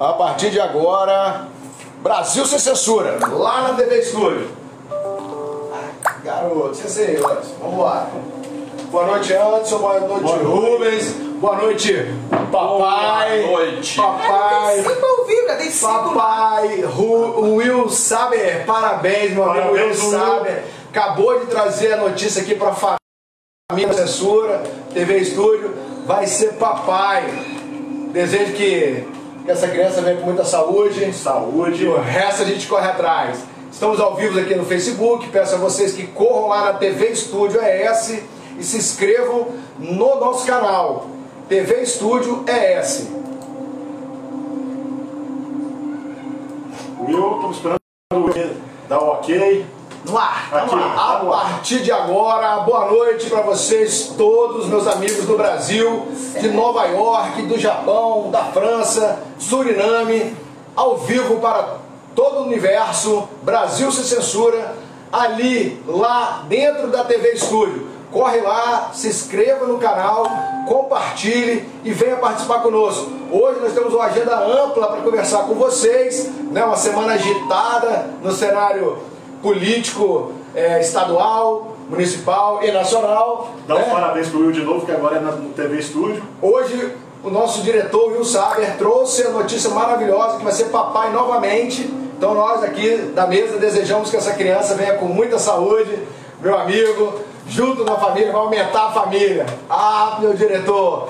A partir de agora, Brasil sem censura, lá na TV Estúdio. Garoto, sem senhores, vamos lá. Boa noite, Anderson. Boa noite, Boa noite. Rubens. Boa noite, papai. Boa noite. Papai. Sempre ouviu, já tem cinco. Papai Ru- Will Saber, parabéns, meu amigo Will. Saber. Acabou de trazer a notícia aqui para a família Censura, TV Estúdio. Vai ser papai. Desejo que, que essa criança venha com muita saúde. Saúde. E o resto a gente corre atrás. Estamos ao vivo aqui no Facebook. Peço a vocês que corram lá na TV Estúdio ES e se inscrevam no nosso canal. TV Estúdio ES. Will, estamos esperando dar o ok. No ar, Aqui. lá. A partir de agora, boa noite para vocês todos, meus amigos do Brasil, de Nova York, do Japão, da França, Suriname, ao vivo para todo o universo, Brasil sem censura, ali, lá dentro da TV Estúdio. Corre lá, se inscreva no canal, compartilhe e venha participar conosco. Hoje nós temos uma agenda ampla para conversar com vocês, né? uma semana agitada no cenário político eh, estadual, municipal e nacional. Dá os né? parabéns pro Will de novo, que agora é na no TV Estúdio. Hoje o nosso diretor Will Saber trouxe a notícia maravilhosa que vai ser papai novamente. Então nós aqui da mesa desejamos que essa criança venha com muita saúde, meu amigo, junto na família, vai aumentar a família. Ah, meu diretor,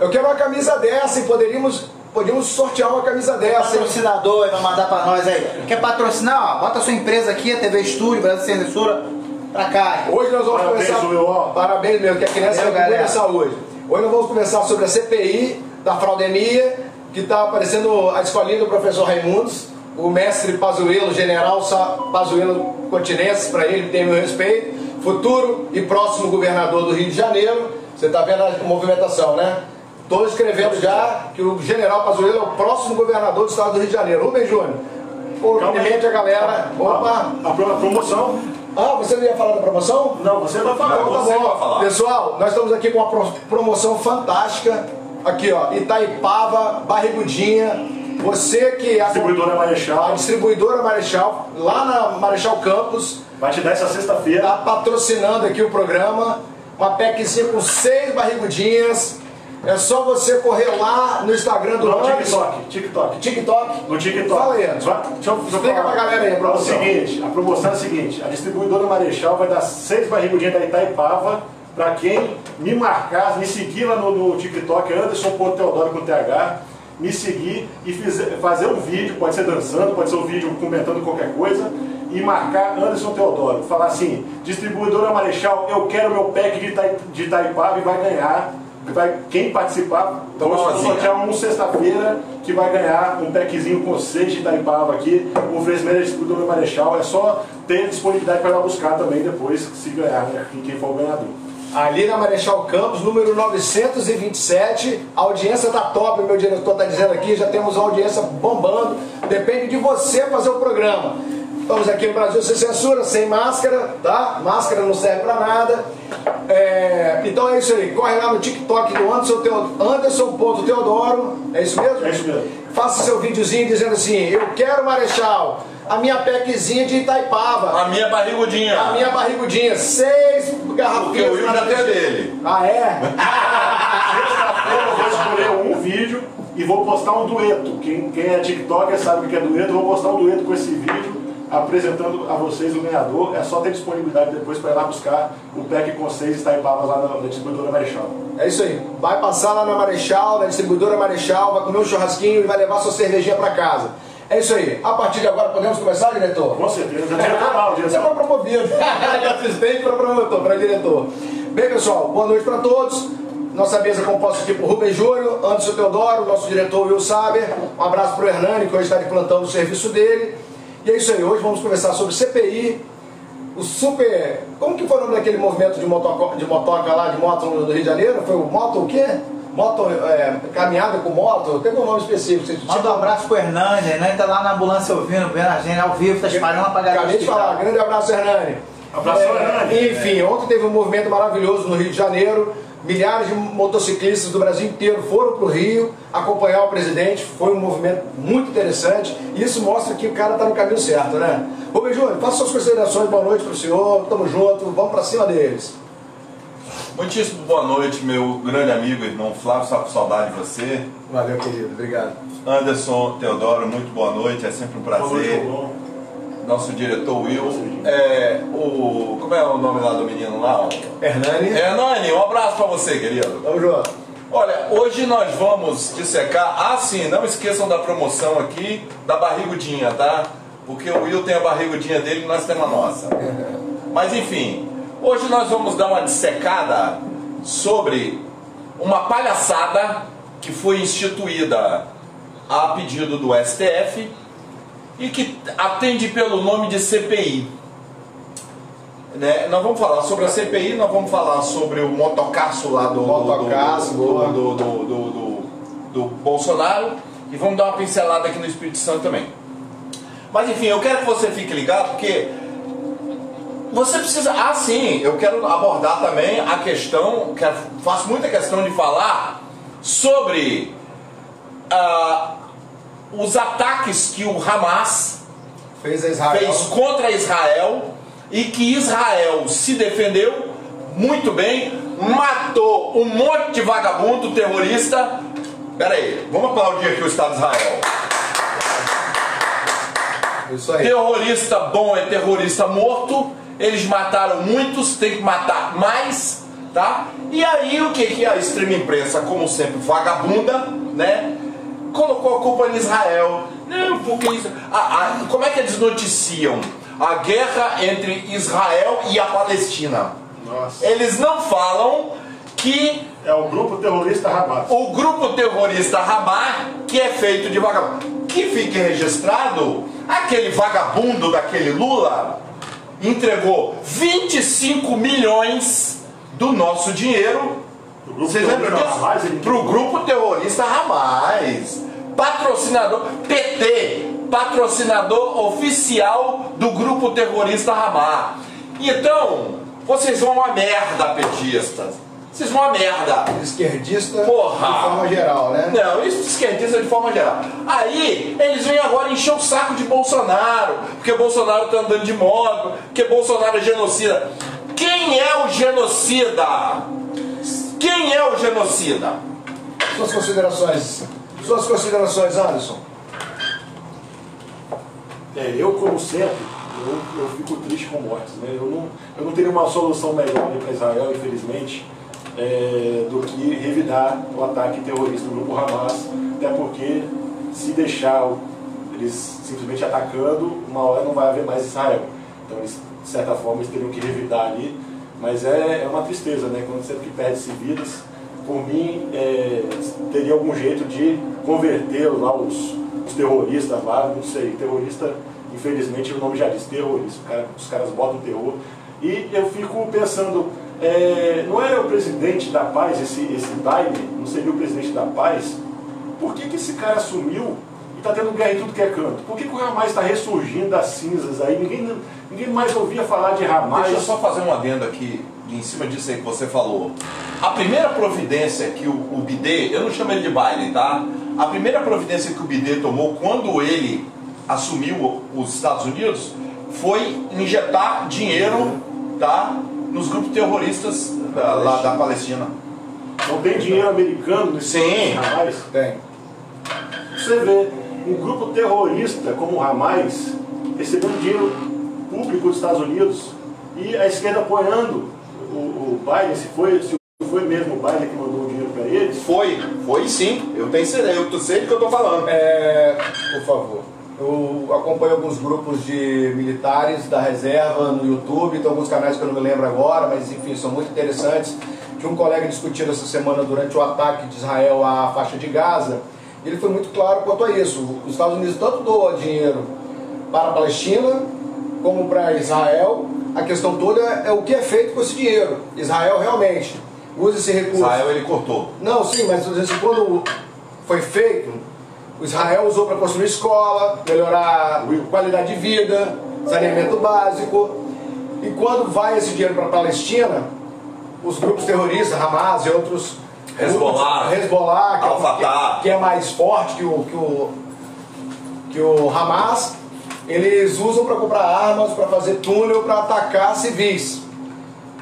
eu quero uma camisa dessa e poderíamos, poderíamos sortear uma camisa dessa. Patrocinador vai mandar pra nós aí. Quer patrocinar? Ó, bota a sua empresa aqui, a TV Estúdio, Brasil Sem Censura, pra cá. Hoje nós vamos Parabéns, conversar. Will, ó. Parabéns mesmo, que a criança muita galera. saúde. Hoje nós vamos conversar sobre a CPI da fraudemia, que está aparecendo a escolinha do professor Raimundos, o mestre Pazuello, general Pazuello Continense, para ele tem meu respeito, futuro e próximo governador do Rio de Janeiro. Você está vendo a movimentação, né? Estou escrevendo já que o general Pazuello é o próximo governador do estado do Rio de Janeiro. Rubem Júnior, cumprimente a galera. Opa! A, pro- a promoção. Ah, você não ia falar da promoção? Não, você vai falar. Então tá você bom. vai falar. Pessoal, nós estamos aqui com uma pro- promoção fantástica. Aqui, ó, Itaipava, Barrigudinha. Você que é a Distribuidora a Marechal. distribuidora Marechal, lá na Marechal Campos, Vai te dar essa sexta-feira. está patrocinando aqui o programa. Uma packzinha com seis barrigudinhas. É só você correr lá no Instagram do No Anderson. TikTok. TikTok. TikTok. No TikTok. Fala aí, Anderson. Deixa eu- deixa eu Explica falar. pra galera aí a É o promoção. seguinte, a promoção é a seguinte, a distribuidora Marechal vai dar seis barrigudinhas da Itaipava para quem me marcar, me seguir lá no, no TikTok, Anderson Teodoro com TH, me seguir e fizer- fazer um vídeo, pode ser dançando, pode ser um vídeo comentando qualquer coisa, e marcar Anderson Teodoro. Falar assim, distribuidora Marechal, eu quero meu pack de, de Itaipava e vai ganhar. Vai, quem participar, vou uma sortear um sexta-feira que vai ganhar um packzinho com seis de Itaipava aqui. O oferecimento é distribuidora Marechal. É só ter disponibilidade para ir lá buscar também depois, se ganhar, né? Quem quem for o ganhador. Ali na Marechal Campos, número 927. A audiência tá top, meu diretor tá dizendo aqui. Já temos a audiência bombando. Depende de você fazer o programa. Estamos aqui no Brasil sem censura, sem máscara, tá? Máscara não serve pra nada. É, então é isso aí. Corre lá no TikTok do Anderson, Teo- Anderson.teodoro. É isso mesmo? É isso mesmo. Faça seu videozinho dizendo assim: Eu quero Marechal, a minha pequezinha de Itaipava. A minha barrigudinha. A minha barrigudinha, seis garrafinhas. Porque o Will já tem dele. Ah, é? Sexta-feira eu vou escolher um vídeo e vou postar um dueto. Quem, quem é TikToker sabe o que é dueto. Eu vou postar um dueto com esse vídeo apresentando a vocês o ganhador. É só ter disponibilidade depois para ir lá buscar o pack com seis Itaipavas lá na, na distribuidora Marechal. É isso aí. Vai passar lá na Marechal, na distribuidora Marechal, vai comer um churrasquinho e vai levar sua cervejinha pra casa. É isso aí. A partir de agora podemos começar, diretor? Com certeza. Já tinha mal, Você foi promovido. De assistente para promotor, para diretor. Bem, pessoal, boa noite para todos. Nossa mesa composta aqui por Rubem Júnior, Anderson Teodoro, nosso diretor Will Saber. Um abraço para o Hernani, que hoje está de plantão no serviço dele. E é isso aí, hoje vamos conversar sobre CPI, o super. Como que foi o nome daquele movimento de, motoco, de motoca lá, de moto no Rio de Janeiro? Foi o moto o quê? Moto, é, caminhada com moto? Teve um nome específico. Você- Manda um abraço pro Hernani, Hernani tá lá na ambulância ouvindo, vendo a gente ao vivo, tá espalhando pra galera. Acabei de falar, grande abraço, Hernani. Abraço, Hernani. Enfim, ontem teve um movimento maravilhoso no Rio de Janeiro. Milhares de motociclistas do Brasil inteiro foram para o Rio acompanhar o presidente. Foi um movimento muito interessante. E isso mostra que o cara está no caminho certo, né? Rubem Júnior, faça suas considerações. Boa noite para o senhor. Tamo junto. Vamos para cima deles. Muitíssimo boa noite, meu grande amigo, irmão Flávio. Estava com saudade de você. Valeu, querido. Obrigado. Anderson Teodoro, muito boa noite. É sempre um Boa noite, prazer. Nosso diretor Will. É, o, como é o nome lá do menino lá? Hernani. Hernani, um abraço pra você, querido. Tamo junto. Olha, hoje nós vamos dissecar. Ah, sim, não esqueçam da promoção aqui da barrigudinha, tá? Porque o Will tem a barrigudinha dele e nós temos a nossa. Mas enfim, hoje nós vamos dar uma dissecada sobre uma palhaçada que foi instituída a pedido do STF e que atende pelo nome de CPI. Né? Nós vamos falar sobre a CPI, nós vamos falar sobre o motocaço lá do, Motocaço, do, do, do, Bolsonaro e vamos dar uma pincelada aqui no Espírito Santo também. Mas enfim, eu quero que você fique ligado porque você precisa. Ah, sim, eu quero abordar também a questão, quero, faço muita questão de falar sobre ah, os ataques que o Hamas Fez fez contra Israel e que Israel se defendeu muito bem, matou um monte de vagabundo terrorista. Pera aí, vamos aplaudir aqui o Estado de Israel. Isso aí. Terrorista bom é terrorista morto. Eles mataram muitos, tem que matar mais, tá? E aí o que que a extrema imprensa, como sempre, vagabunda, né? Colocou a culpa em Israel. Não, porque isso. Ah, ah, como é que eles noticiam a guerra entre Israel e a Palestina? Nossa. Eles não falam que É o grupo terrorista Hamas. o grupo terrorista Hamas, que é feito de vagabundo. Que fique registrado, aquele vagabundo daquele Lula entregou 25 milhões do nosso dinheiro. O Vocês lembram disso? Ele Pro grupo terrorista Hamas. Patrocinador, PT, patrocinador oficial do grupo terrorista Hamas. Então, vocês vão a merda, petistas. Vocês vão a merda. Esquerdista Porra! de forma geral, né? Não, isso de esquerdista de forma geral. Aí, eles vêm agora encher o saco de Bolsonaro, porque Bolsonaro tá andando de moto, porque Bolsonaro é genocida. Quem é o genocida? Quem é o genocida? Suas considerações. Suas considerações, Anderson. É, eu, como sempre, eu, eu fico triste com mortes. Né? Eu, não, eu não teria uma solução melhor para Israel, infelizmente, é, do que revidar o ataque terrorista do grupo Hamas, até porque se deixar eles simplesmente atacando, uma hora não vai haver mais Israel. Então, eles, de certa forma, eles teriam que revidar ali. Mas é, é uma tristeza, né? Quando sempre que perde-se vidas, por mim, é, teria algum jeito de converter lá os, os terroristas lá, não sei, terrorista, infelizmente o nome já diz, terrorista, cara- os caras botam terror. E eu fico pensando, é, não era o presidente da paz, esse, esse Biden, não seria o presidente da paz? Por que, que esse cara sumiu e está tendo guerra em tudo que é canto? Por que, que o Hamas está ressurgindo das cinzas aí? Ninguém, ninguém mais ouvia falar de Hamas. Deixa eu só fazer um adendo aqui, em cima disso aí que você falou. A primeira providência que o, o Bidê, eu não chamo ele de Biden, tá? A primeira providência que o Bidê tomou quando ele assumiu os Estados Unidos foi injetar dinheiro, tá? Nos grupos terroristas da, lá da Palestina. Não tem dinheiro americano Sim. Hamas. Tem. Você vê um grupo terrorista como o Hamas recebendo dinheiro público dos Estados Unidos e a esquerda apoiando o, o Biden, se foi, se foi mesmo o Biden que mandou o dinheiro para eles. Foi, foi sim. Eu tenho certeza, eu sei do que eu tô falando. É, por favor. Eu acompanho alguns grupos de militares da reserva no YouTube, tem alguns canais que eu não me lembro agora, mas enfim, são muito interessantes. Tinha um colega discutindo essa semana durante o ataque de Israel à faixa de Gaza, e ele foi muito claro quanto a isso. Os Estados Unidos tanto doam dinheiro para a Palestina como para Israel. A questão toda é o que é feito com esse dinheiro. Israel realmente usa esse recurso. Israel ele cortou. Não, sim, mas quando foi feito, o Israel usou para construir escola, melhorar a qualidade de vida, saneamento básico. E quando vai esse dinheiro para a Palestina, os grupos terroristas, Hamas e outros. Hezbollah. Hezbollah, que, é- que, que é mais forte que o, que o, que o Hamas, eles usam para comprar armas, para fazer túnel, para atacar civis.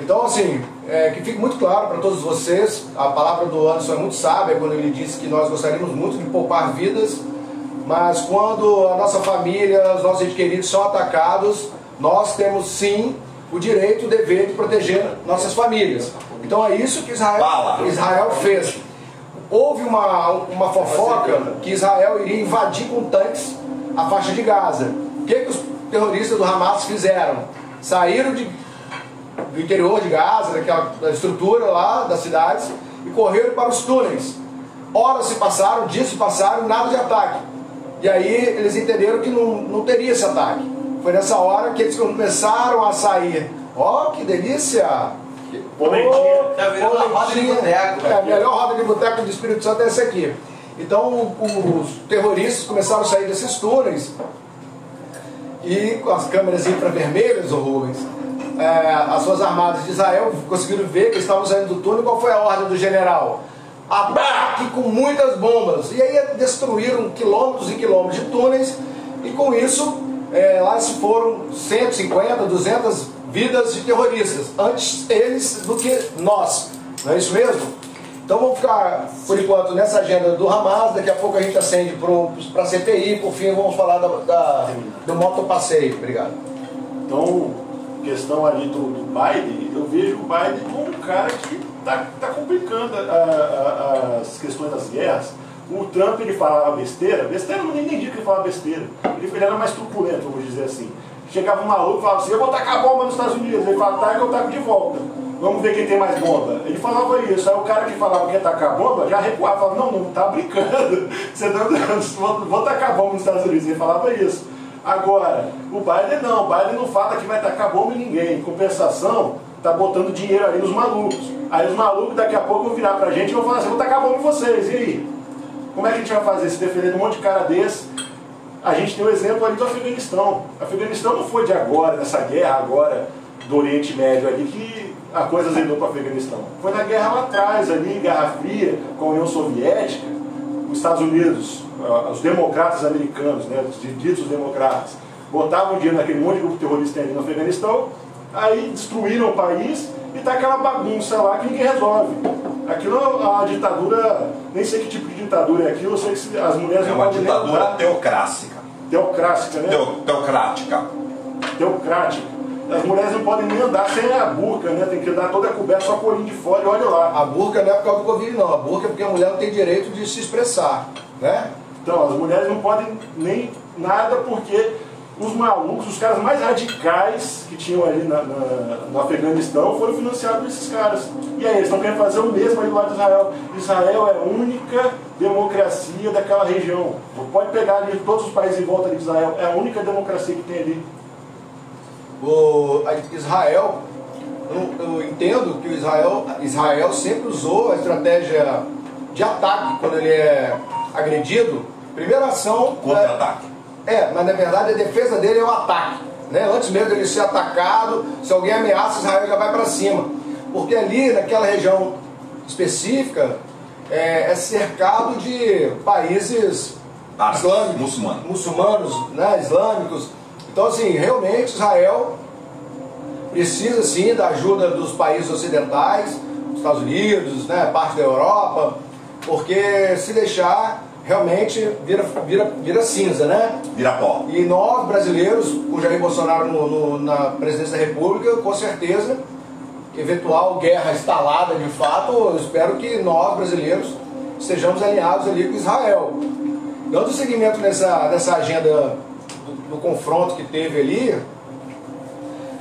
Então, assim, é, que fique muito claro para todos vocês, a palavra do Anderson é muito sábia quando ele disse que nós gostaríamos muito de poupar vidas, mas quando a nossa família, os nossos entes queridos são atacados, nós temos sim o direito o dever de proteger nossas famílias. Então é isso que Israel. Israel fez. Houve uma, uma fofoca que Israel iria invadir com tanques a faixa de Gaza. O que, que os terroristas do Hamas fizeram? Saíram de, do interior de Gaza, daquela da estrutura lá das cidades, e correram para os túneis. Horas se passaram, dias se passaram, nada de ataque. E aí eles entenderam que não, não teria esse ataque. Foi nessa hora que eles começaram a sair. Ó, que delícia! Polentinha. Roda de boteco. É, a melhor roda de boteco do Espírito Santo é essa aqui. Então os terroristas começaram a sair desses túneis e com as câmeras infravermelhas, ô Rubens, é, as suas armadas de Israel conseguiram ver que estavam saindo do túnel. Qual foi a ordem do general? Ataque com muitas bombas. E aí destruíram quilômetros e quilômetros de túneis e com isso é, lá se foram 150, 200 vidas de terroristas. Antes eles do que nós. Não é isso mesmo? Então vamos ficar, por enquanto, nessa agenda do Hamas. Daqui a pouco a gente acende para a CPI. Por fim, vamos falar da, da, do motopasseio. Obrigado. Então, questão ali do, do Biden, eu vejo o Biden como um cara que está tá complicando a- a- as questões das guerras. O Trump ele falava besteira, besteira eu não entendi que ele falava besteira. Ele, ele era mais truculento, vamos dizer assim. Chegava um maluco e falava assim, eu vou tacar bomba nos Estados Unidos. Ele falava, tá, eu taco de volta. Vamos ver quem tem mais bomba. Ele falava isso. Aí o cara que falava que ia tacar bomba já recuava, falava, não, não tá brincando. Você não, vou, vou tacar bomba nos Estados Unidos. Ele falava isso. Agora, o Biden não, o Biden não fala que vai tacar bomba em ninguém. Em compensação, tá botando dinheiro ali nos malucos. Aí os malucos daqui a pouco vão virar pra gente e vão falar assim, vou tacar bomba em vocês, e aí? Como é que a gente vai fazer? Se defender de um monte de cara desse? A gente tem o exemplo ali do Afeganistão. O Afeganistão não foi de agora, nessa guerra agora do Oriente Médio ali, que a coisa azedou para o Afeganistão. Foi na guerra lá atrás, ali, Guerra Fria, com a União Soviética, os Estados Unidos, ah, os democratas americanos, né, os ditos democratas, botavam dinheiro naquele monte de grupo terrorista ali no Afeganistão, aí destruíram o país e tá aquela bagunça lá que ninguém resolve. Aquilo é uma ditadura, nem sei que tipo de ditadura é aquilo, eu sei que se- as mulheres É não uma ditadura andar. teocrática. Teocrática, né? Teo- teocrática. Teocrática. As mulheres não podem nem andar sem a burca, né? Tem que andar toda coberta, só com o olhinho de fora e olha lá. A burca não é por causa do Covid, não. A burca é porque a mulher não tem direito de se expressar. Né? Então, as mulheres não podem nem nada porque os malucos, os caras mais radicais que tinham ali na, na- no Afeganistão foram financiados por esses caras. E aí, eles estão querendo fazer o mesmo aí do lado de Israel. Israel é a única democracia daquela região. Pode pegar ali todos os países em volta de Israel. É a única democracia que tem ali. O, Israel, eu, eu entendo que o Israel, Israel sempre usou a estratégia de ataque quando ele é agredido. Primeira ação. Contra-ataque. É, mas na verdade a defesa dele é o ataque. Né? Antes mesmo dele ser atacado, se alguém ameaça, Israel já vai para cima. Porque ali, naquela região específica, é, é cercado de países Árabes, islâmicos, muçulmanos. muçulmanos, né, islâmicos. Então, assim, realmente Israel precisa sim da ajuda dos países ocidentais, Estados Unidos, né, parte da Europa, porque se deixar, realmente vira, vira, vira cinza, né? Vira pó. E nós, brasileiros, com Jair Bolsonaro no- no- na presidência da República, com certeza, eventual guerra instalada de fato, eu espero que nós, brasileiros, estejamos alinhados ali com Israel. Dando seguimento nessa, nessa agenda do, confronto que teve ali,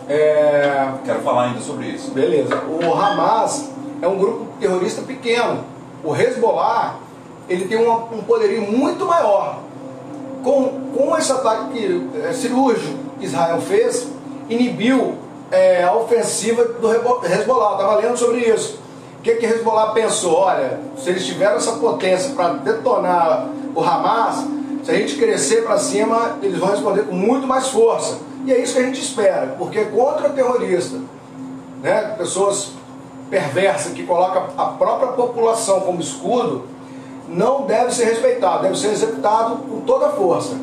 é, Quero falar ainda sobre isso. Beleza. O Hamas é um grupo terrorista pequeno. O Hezbollah, ele tem uma- um poderio muito maior. Com, com esse ataque eh, cirúrgico que Israel fez, inibiu eh, a ofensiva do Hezbollah. Estava lendo sobre isso. O que, que Hezbollah pensou? Olha, se eles tiveram essa potência para detonar o Hamas, se a gente crescer para cima, eles vão responder com muito mais força. E é isso que a gente espera, porque contra o terrorista, né, pessoas perversa que coloca a própria população como escudo não deve ser respeitado, deve ser executado com toda a força.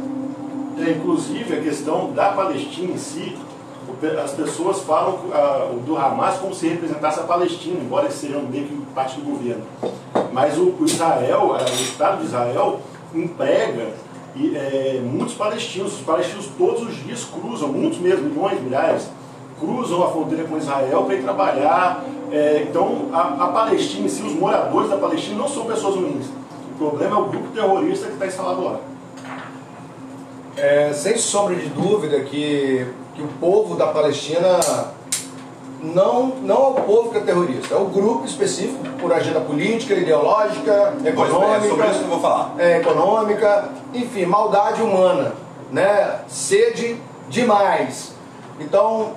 É, inclusive, a questão da Palestina em si, as pessoas falam uh, do Hamas como se representasse a Palestina, embora eles sejam meio que parte do governo. Mas o, o Israel, uh, o Estado de Israel, emprega e, é, muitos palestinos. Os palestinos todos os dias cruzam, muitos mesmo, milhões, milhares, cruzam a fronteira com Israel para ir trabalhar. É, então, a, a Palestina em si, os moradores da Palestina não são pessoas ruins. O problema é o grupo terrorista que está instalado lá. É, sem sombra de dúvida que, que o povo da Palestina não, não é o povo que é terrorista, é o grupo específico por agenda política, ideológica, econômica. É sobre isso que eu vou falar. É, econômica, enfim, maldade humana, né? Sede demais. Então,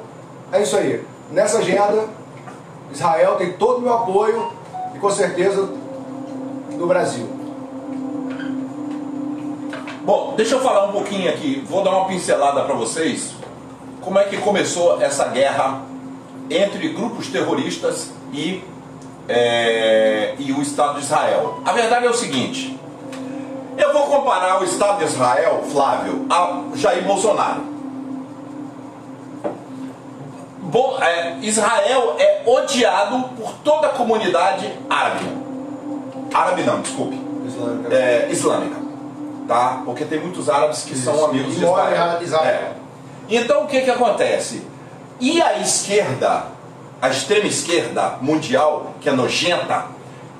é isso aí. Nessa agenda, Israel tem todo o meu apoio e com certeza do Brasil. Bom, deixa eu falar um pouquinho aqui, vou dar uma pincelada para vocês como é que começou essa guerra entre grupos terroristas e, é, e o Estado de Israel. A verdade é o seguinte: eu vou comparar o Estado de Israel, Flávio, a Jair Bolsonaro. Bom, é, Israel é odiado por toda a comunidade árabe. Árabe não, desculpe. Islâmica. É, islâmica. Tá? Porque tem muitos árabes que são amigos de Israel. Israel. É. Então o que, que acontece? E a esquerda, a extrema esquerda mundial, que é nojenta,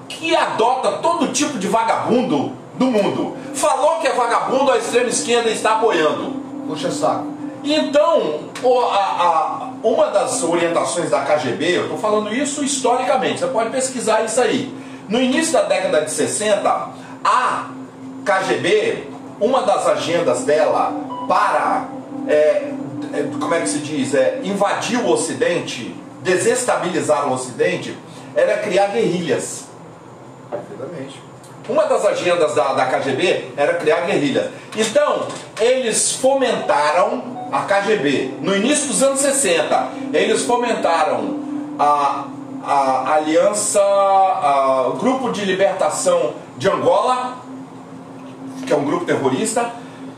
que adota todo tipo de vagabundo do mundo. Falou que é vagabundo, a extrema esquerda está apoiando. Puxa saco. Então, a, a, uma das orientações da KGB, eu estou falando isso historicamente, você pode pesquisar isso aí. No início da década de 60, a KGB, uma das agendas dela para, é, é, como é que se diz, é, invadir o Ocidente, desestabilizar o Ocidente, era criar guerrilhas. Perfeitamente. Uma das agendas da, da KGB era criar guerrilhas. Então, eles fomentaram a KGB, no início dos anos 60, eles fomentaram a, a Aliança, a, o Grupo de Libertação de Angola, que é um grupo terrorista.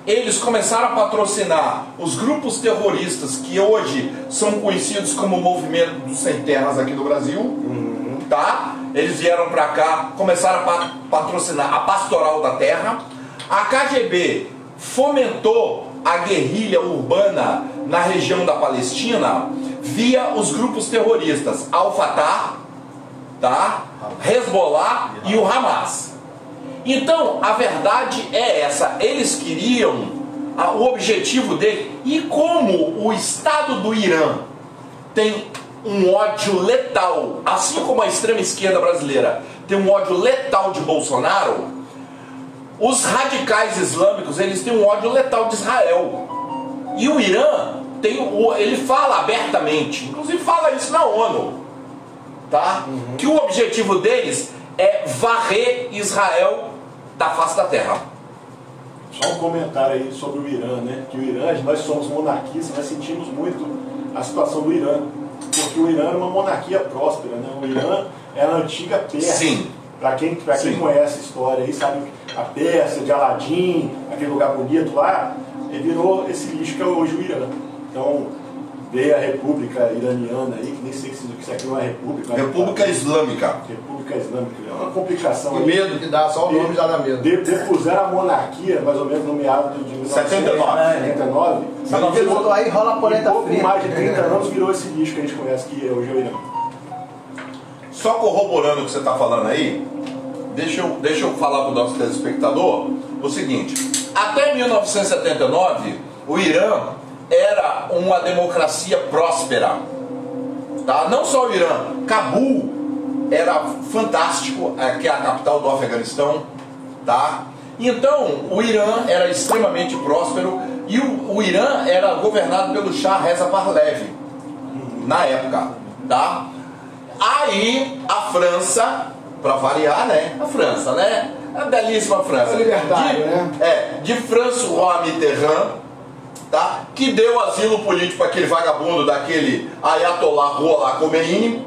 Eles começaram a patrocinar os grupos terroristas que hoje são conhecidos como o Movimento dos Sem Terras aqui do Brasil, tá? Eles vieram para cá, começaram a pa- patrocinar a Pastoral da Terra. A KGB fomentou a guerrilha urbana na região da Palestina via os grupos terroristas Al-Fatah, tá? Hezbollah e o Hamas. Então, a verdade é essa, eles queriam a- o objetivo dele e como o Estado do Irã tem um ódio letal, assim como a extrema esquerda brasileira tem um ódio letal de Bolsonaro, os radicais islâmicos eles têm um ódio letal de Israel. E o Irã tem o, ele fala abertamente, inclusive fala isso na ONU, tá? Que o objetivo deles é varrer Israel da face da terra. Só um comentário aí sobre o Irã, né? Que o Irã, nós somos monarquistas, nós sentimos muito a situação do Irã. Porque o Irã era uma monarquia próspera, né? O Irã era a antiga Pérsia. Sim. Para quem, pra quem Sim. conhece a história aí, sabe a Pérsia, de Aladim, aquele lugar bonito lá, ele virou esse lixo que é hoje o Irã. Então, veio a República Iraniana aí, que nem sei se isso aqui não é República. né? República Islâmica. República Islâmica. É uma complicação Que aí. medo que dá, só o nome já dá medo. De- Depuseram a monarquia, mais ou menos no meado de 79. 79. Sabe o que botou aí? Rola a polenta pouco frita. mais de 30 anos virou esse lixo que a gente conhece que é hoje é o Irã. Só corroborando o que você está falando aí, deixa eu, deixa eu falar para o nosso telespectador o seguinte: até 1979, o Irã era uma democracia próspera. Tá? Não só o Irã, Cabul era fantástico, é, que é a capital do Afeganistão. Tá? Então, o Irã era extremamente próspero e o, o Irã era governado pelo Shah Reza Pahlavi na época, tá? Aí a França, para variar, né? A França, né? A belíssima França. É libertário, de, né? É, de François Mitterrand, tá? Que deu asilo político para aquele vagabundo daquele Ayatollah Ruhollah Khomeini,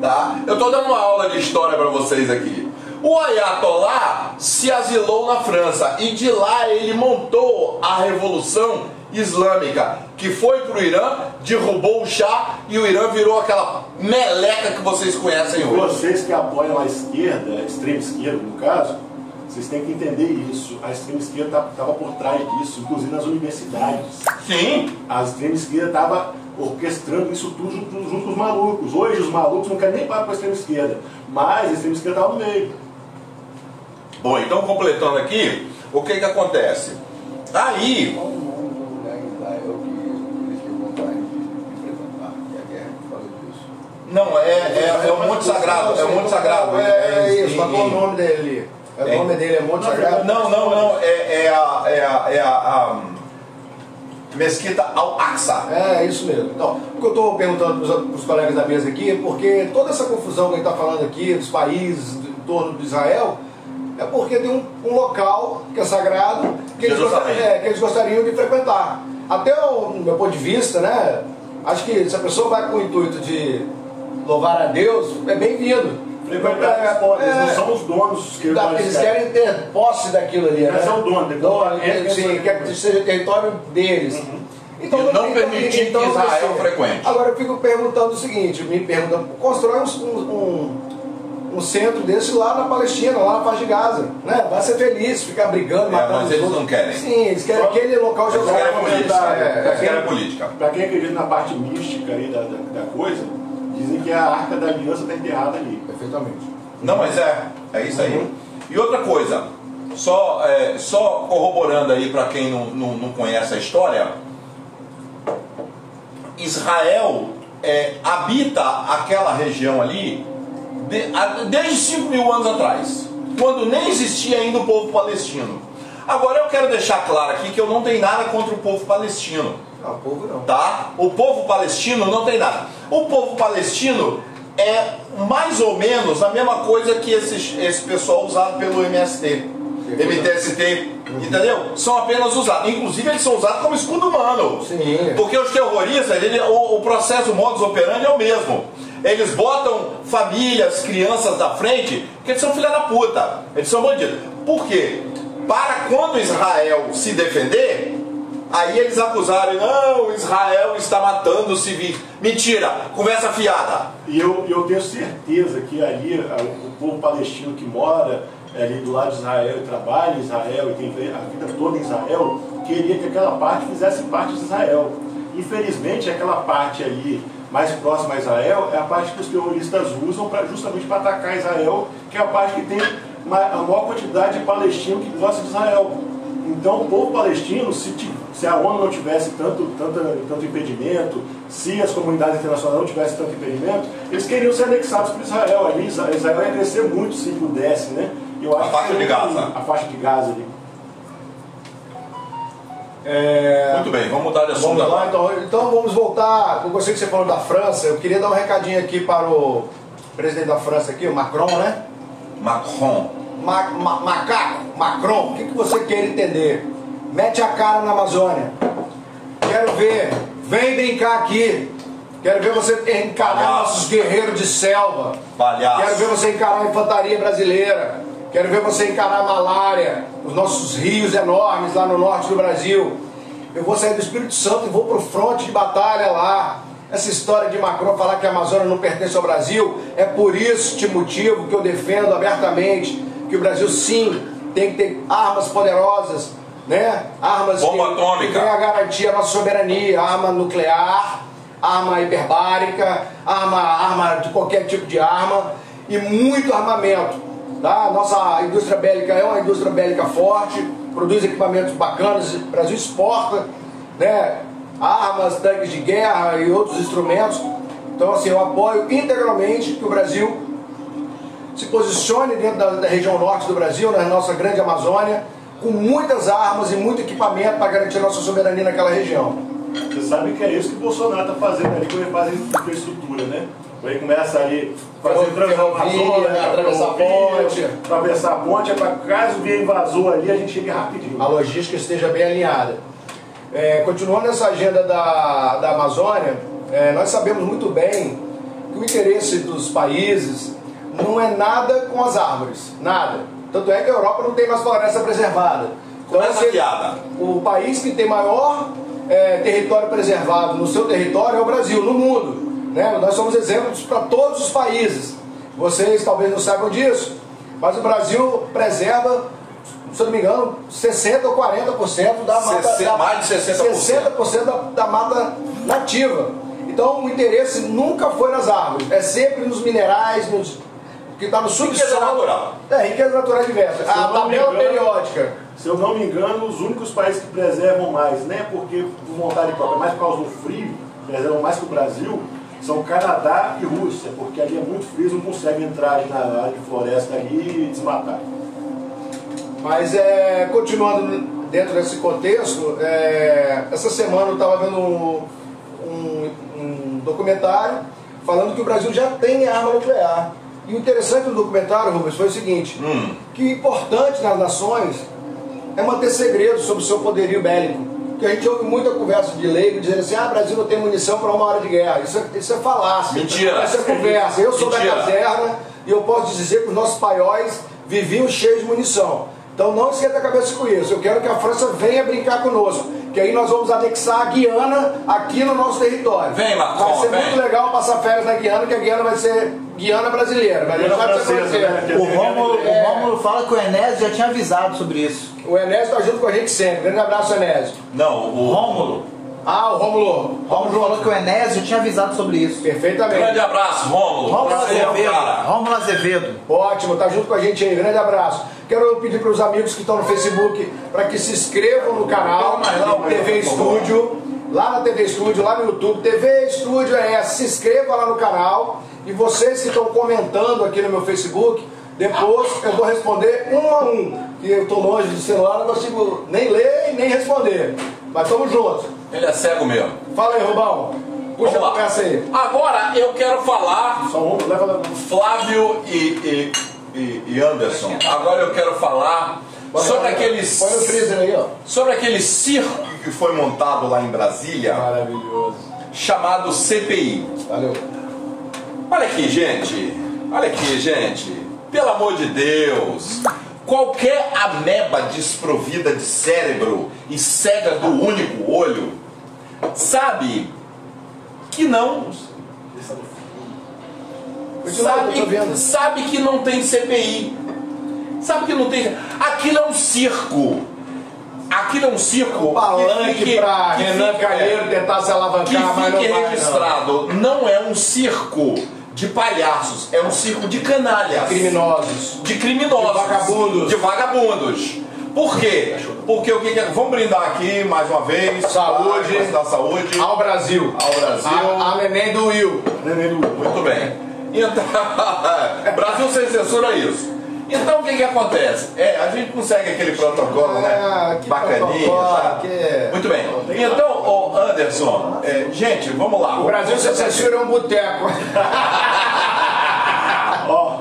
Tá? Eu estou dando uma aula de história para vocês aqui. O Ayatollah se asilou na França e de lá ele montou a Revolução Islâmica, que foi para o Irã, derrubou o chá e o Irã virou aquela meleca que vocês conhecem hoje. Vocês que apoiam a esquerda, a extrema esquerda no caso, vocês têm que entender isso. A extrema esquerda estava por trás disso, inclusive nas universidades. Sim, A extrema esquerda estava orquestrando isso tudo junto, junto com os malucos. Hoje os malucos não querem nem parar com a extrema esquerda, mas a extrema esquerda estava no meio. Bom, então completando aqui, o que que acontece? Aí, o não, é, é, é o Monte Sagrado, é o Monte Sagrado. É, é isso, qual o em- nome dele? É, É. o nome dele é Monte Sagrado? Não, não, não, é, é a, é a, é a, a Mesquita Al-Aqsa. É, isso mesmo. Então, o que eu estou perguntando para os colegas da mesa aqui é porque toda essa confusão que a gente está falando aqui, dos países em torno de Israel, é porque tem um, um local que é sagrado que eles, é, que eles gostariam de frequentar. Até o meu ponto de vista, né? Acho que se a pessoa vai com o intuito de louvar a Deus, é bem-vindo. Frequentar eles podem, eles não são os donos que Da- Eles querem ter posse daquilo ali, Mas né? é o dono, Dono, vai- é, sim, é- quer que seja território deles. E não permitir que Israel frequente. Agora eu fico perguntando o seguinte, me pergunta, constrói um, um, um centro desse lá na Palestina, lá na faixa de Gaza, né? Vai ser feliz, ficar brigando, É, matando mas os eles outros. não querem. Sim, eles querem Só- aquele local geográfico. política. é, Eles querem política. Para quem acredita na parte mística aí da, da, da coisa, dizem que a arca da aliança está enterrada ali. Perfeitamente. Não, mas é, é isso aí. E outra coisa, só, é, só corroborando aí para quem não, não, não conhece a história, Israel é, habita aquela região ali de- a- desde 5 mil anos atrás, quando nem existia ainda o povo palestino. Agora eu quero deixar claro aqui que eu não tenho nada contra o povo palestino Não, o povo não. tá? O povo palestino não tem nada. O povo palestino é mais ou menos a mesma coisa que esse, esse pessoal usado pelo MST, MTST, entendeu? São apenas usados. Inclusive eles são usados como escudo humano. Sim. Porque os terroristas, ele- o, o processo, o modus operandi é o mesmo. Eles botam famílias, crianças da frente, porque eles são filha da puta. Eles são bandidos. Por quê? Para quando Israel se defender, aí eles acusaram, não, Israel está matando civis. Mentira, conversa fiada. E eu, eu tenho certeza que ali o povo palestino que mora ali do lado de Israel e trabalha em Israel e tem a vida toda em Israel, queria que aquela parte fizesse parte de Israel. Infelizmente, aquela parte ali mais próxima a Israel é a parte que os terroristas usam pra, justamente para atacar Israel, que é a parte que tem a maior quantidade de palestinos que gostam de Israel. Então, o povo palestino, se, se a ONU não tivesse tanto, tanto, tanto impedimento, se as comunidades internacionais não tivessem tanto impedimento, eles queriam ser anexados por Israel. Ali, Isra- Israel ia crescer muito se pudesse, né? Eu acho A faixa de Gaza. A faixa de Gaza ali. É, Muito bem, vamos mudar de assunto Vamos lá, então, então vamos voltar. Eu gostei que você falou da França. Eu queria dar um recadinho aqui para o presidente da França aqui, o Macron, né? Macron. Ma, ma- macaco, Macron, o que, que você quer entender? Mete a cara na Amazônia. Quero ver. Vem brincar aqui. Quero ver você encarar Palhaço. nossos guerreiros de selva. Palhaço. Quero ver você encarar a infantaria brasileira. Quero ver você encarar a malária, os nossos rios enormes lá no norte do Brasil. Eu vou sair do Espírito Santo e vou pro fronte de batalha lá. Essa história de Macron falar que a Amazônia não pertence ao Brasil, é por este motivo que eu defendo abertamente que o Brasil sim tem que ter armas poderosas, né? Armas Bomba que, atômica. que a garantir a nossa soberania, arma nuclear, arma hiperbárica, arma, arma de qualquer tipo de arma e muito armamento. Tá? Nossa indústria bélica é uma indústria bélica forte, produz equipamentos bacanas, o Brasil exporta né? armas, tanques de guerra e outros instrumentos. Então assim, eu apoio integralmente que o Brasil se posicione dentro da, da região norte do Brasil, na nossa grande Amazônia, com muitas armas e muito equipamento para garantir a nossa soberania naquela região. Você sabe que é isso que o Bolsonaro está fazendo ali quando ele faz infraestrutura, né? Ele começa ali fazer Ferrovia, transformações, atravessar a ponte. atravessar a ponte, é para caso vier invasor ali, a gente chegue rapidinho. a logística esteja bem alinhada. É, continuando essa agenda da, da Amazônia, é, nós sabemos muito bem que o interesse dos países não é nada com as árvores, nada. Tanto é que a Europa não tem mais floresta preservada. Começa se- a piada. o país que tem maior eh, território preservado no seu território é o Brasil, no mundo. Né? Nós somos exemplos para todos os países. Vocês talvez não saibam disso, mas o Brasil preserva, se eu não me engano, 60% ou 40% da mata. Sesse- da- mais de 60%. 60% da, da mata nativa. Então o interesse nunca foi nas árvores, é sempre nos minerais, nos, que está no subsolo. Riqueza natural. É, riqueza natural diversa. Se A me tabela engano- periódica. Se eu não me engano, os únicos países que preservam mais, nem é porque por vontade própria, mas por causa do frio, preservam mais que o Brasil, são Canadá e Rússia, porque ali é muito frio, não conseguem entrar na área de floresta ali e desmatar. Mas é, continuando dentro desse contexto, é, essa semana eu estava vendo um, um- um documentário falando que o Brasil já tem arma nuclear. E o interessante do documentário, Rubens, foi o seguinte, Hum. que o importante nas nações é manter segredo sobre o seu poderio bélico. Porque a gente ouve muita conversa de leigo dizendo assim, ah, Brasil não tem munição para uma hora de guerra. Isso é, isso é falácia. Mentira. Isso é conversa. Eu sou Mentira. da caserna e eu posso dizer que os nossos paióis viviam cheios de munição. Então não esquenta a cabeça com isso. Eu quero que a França venha brincar conosco. Que aí nós vamos anexar a Guiana aqui no nosso território. Vem, Macron, Vai ser vem. muito legal passar férias na Guiana, que a Guiana vai ser Guiana brasileira. Mas a gente Guiana sabe o que francesa, acontecer. né? O Rômulo, o Rômulo fala que o Enésio já tinha avisado sobre isso. O Enésio está junto com a gente sempre. Grande abraço, Enésio. Não, o Rômulo. Ah, o Rômulo. O Rômulo falou que o Enésio tinha avisado sobre isso. Perfeitamente. Grande abraço, Rômulo. Rômulo Azevedo. Rômulo Azevedo. Ótimo, tá junto com a gente aí. Grande abraço. Quero pedir para os amigos que estão no Facebook para que se inscrevam no canal TV Estúdio, lá na TV Estúdio, lá no YouTube. TV Estúdio é essa. Se inscreva lá no canal. E vocês que estão comentando aqui no meu Facebook, depois eu vou responder um a um. Que eu estou longe do celular, não consigo nem ler e nem responder. Mas estamos juntos. Ele é cego mesmo. Fala aí, Rubão. Puxa Vamos a lá. aí. Agora eu quero falar Só um, leva lá. Flávio e, e, e- e Anderson. Agora eu quero falar sobre aqueles Põe no freezer aí, ó. sobre aquele circo que foi montado lá em Brasília, Maravilhoso. chamado CPI. Valeu. Olha aqui, gente. Olha aqui, gente. Pelo amor de Deus. Qualquer ameba desprovida de cérebro e cega do único olho sabe que não sabe, sabe que não tem CPI. Sabe que não tem. Aquilo é um circo. Aquilo é um circo. palanque que fique- pra que Renan Calheiro tentar se que alavancar, mas não fique vai, não. registrado, não. é um circo de palhaços, é um circo de canalhas. Criminosos. De criminosos. De vagabundos. De vagabundos. Por quê? Porque o que, que é. Vamos brindar aqui mais uma vez. Saúde. Da saúde. Ao Brasil. Ao Brasil. A, a neném do Will. Neném do Muito bem. Então, Brasil sem censura é isso. Então o que, que acontece? É, a gente consegue aquele protocolo, Ah, né? que Bacaninha. protocolo, que- Muito bem. Então, ô Anderson, é, gente, vamos lá. O Brasil sem censura é um boteco. Ó,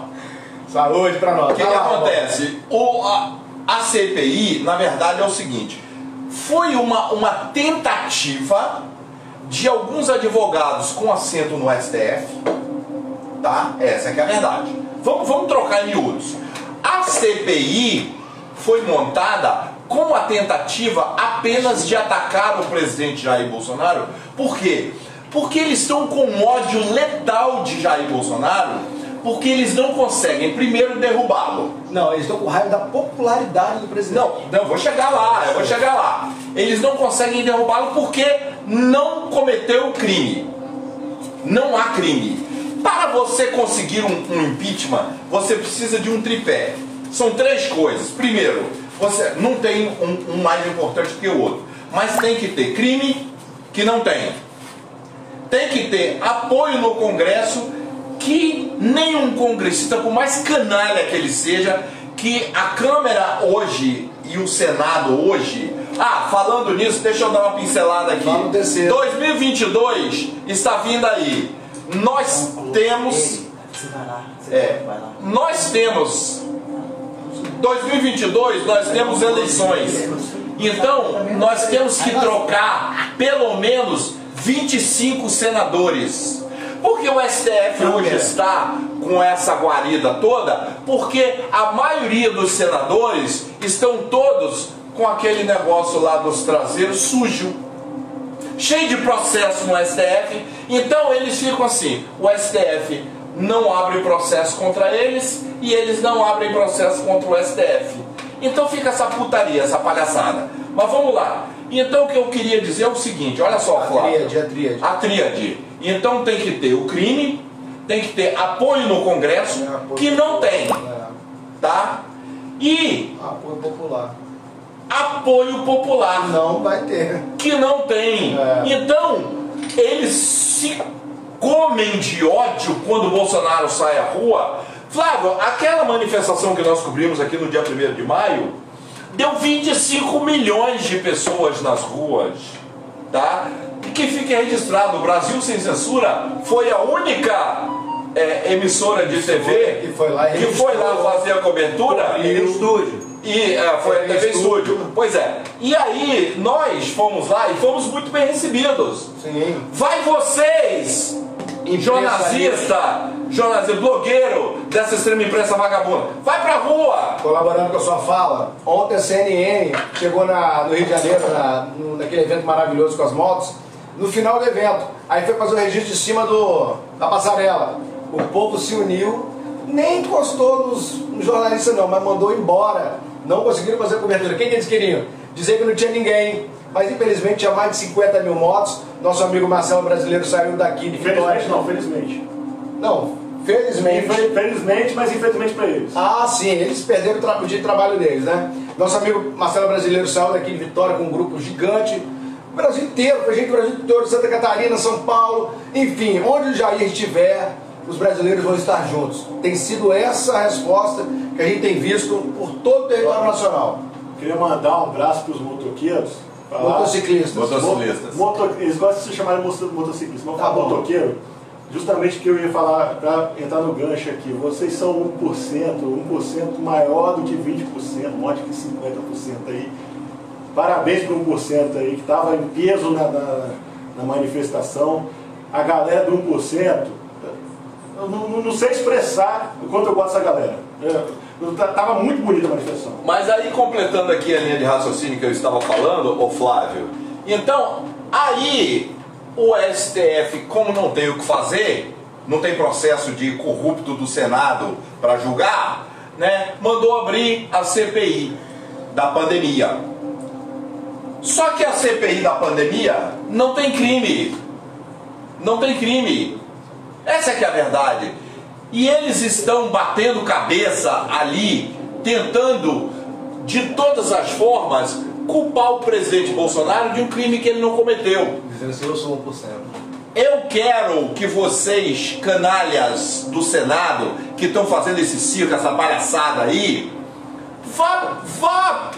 Saúde pra nós. O que, que acontece? O, a, a CPI, na verdade, é o seguinte: foi uma, uma tentativa de alguns advogados com assento no STF, tá? Essa é que é a verdade. Vamos, vamos trocar em miúdos. A CPI foi montada como a tentativa apenas de atacar o presidente Jair Bolsonaro. Por quê? Porque eles estão com um ódio letal de Jair Bolsonaro, porque eles não conseguem, primeiro, derrubá-lo. Não, eles estão com raiva da popularidade do presidente. Não, não, vou chegar lá, eu vou chegar lá. Eles não conseguem derrubá-lo porque não cometeu crime. Não há crime. Para você conseguir um, um impeachment, você precisa de um tripé. São três coisas. Primeiro, você não tem um, um mais importante que o outro, mas tem que ter crime que não tem. Tem que ter apoio no Congresso que nenhum congressista, por mais canalha que ele seja, que a Câmara hoje e o Senado hoje. Ah, falando nisso, deixa eu dar uma pincelada aqui. Vamos descer. 2022 está vindo aí. Nós temos. É, nós temos 2022 nós temos eleições. Então, nós temos que trocar pelo menos 25 senadores. Porque Porque o STF hoje está com essa guarida toda, porque a maioria dos senadores estão todos com aquele negócio lá dos traseiros sujo, cheio de processo no STF. Então eles ficam assim: o STF não abre processo contra eles e eles não abrem processo contra o STF. Então fica essa putaria, essa palhaçada. Mas vamos lá. Então o que eu queria dizer é o seguinte: olha só, A Flávio. tríade, a tríade. A tríade. Então tem que ter o crime, tem que ter apoio no Congresso, É, que não tem, É, tá? E apoio popular. Apoio popular, Não vai ter. que não tem. É. Então, eles se comem de ódio quando o Bolsonaro sai à rua. Flávio, aquela manifestação que nós cobrimos aqui no dia 1 de maio, deu 25 milhões de pessoas nas ruas, tá? E que fique registrado, o Brasil Sem Censura foi a única é, emissora de TV Que foi lá e que foi lá fazer a cobertura. Tem estúdio. E é, foi a Tem TV estúdio. Estúdio. Pois é. E aí, nós fomos lá e fomos muito bem recebidos. Sim. Vai vocês, jornalista, jornalista, blogueiro dessa extrema imprensa vagabunda. Vai pra rua. Colaborando com a sua fala, ontem a CNN chegou na- no Rio de Janeiro, na, no- naquele evento maravilhoso com as motos, no final do evento. Aí foi fazer o registro de cima do, da passarela. O povo se uniu, nem encostou nos, nos jornalistas não, mas mandou embora. Não conseguiram fazer a cobertura. Quem que eles queriam? Dizer que não tinha ninguém. Mas infelizmente tinha mais de 50 mil motos. Nosso amigo Marcelo Brasileiro saiu daqui de Vitória. Infelizmente não, felizmente. Não, felizmente. Felizmente, mas infelizmente para eles. Ah, sim, eles perderam o, dia de trabalho deles, né? Nosso amigo Marcelo Brasileiro saiu daqui de Vitória com um grupo gigante. O Brasil inteiro, foi gente do Brasil todo, Santa Catarina, São Paulo, enfim, onde o Jair estiver, os brasileiros vão estar juntos. Tem sido essa a resposta que a gente tem visto por todo o território nacional. Queria mandar um abraço para os motoqueiros. Motociclistas. Motociclistas. Moto, eles gostam de se chamarem moto- motociclistas, mas Tá bom. motoqueiro, justamente que eu ia falar, para entrar no gancho aqui, vocês são 1%, 1% maior do que 20%, mais que 50% aí. Parabéns para 1% aí, que estava em peso na, na, na manifestação. A galera do 1%, eu não, não- sei expressar o quanto eu gosto dessa galera. É, eu- Tava muito bonita a manifestação. Mas aí, completando aqui a linha de raciocínio que eu estava falando, ô Flávio, então, aí o STF, como não tem o que fazer, não tem processo de corrupto do Senado para julgar, né, mandou abrir a CPI da pandemia. Só que a CPI da pandemia não tem crime. Não tem crime. Essa é que é a verdade. E eles estão batendo cabeça ali, tentando, de todas as formas, culpar o presidente Bolsonaro de um crime que ele não cometeu. Dizendo assim, eu sou 1%. Eu quero que vocês, canalhas do Senado, que estão fazendo esse circo, essa palhaçada aí, vá, vá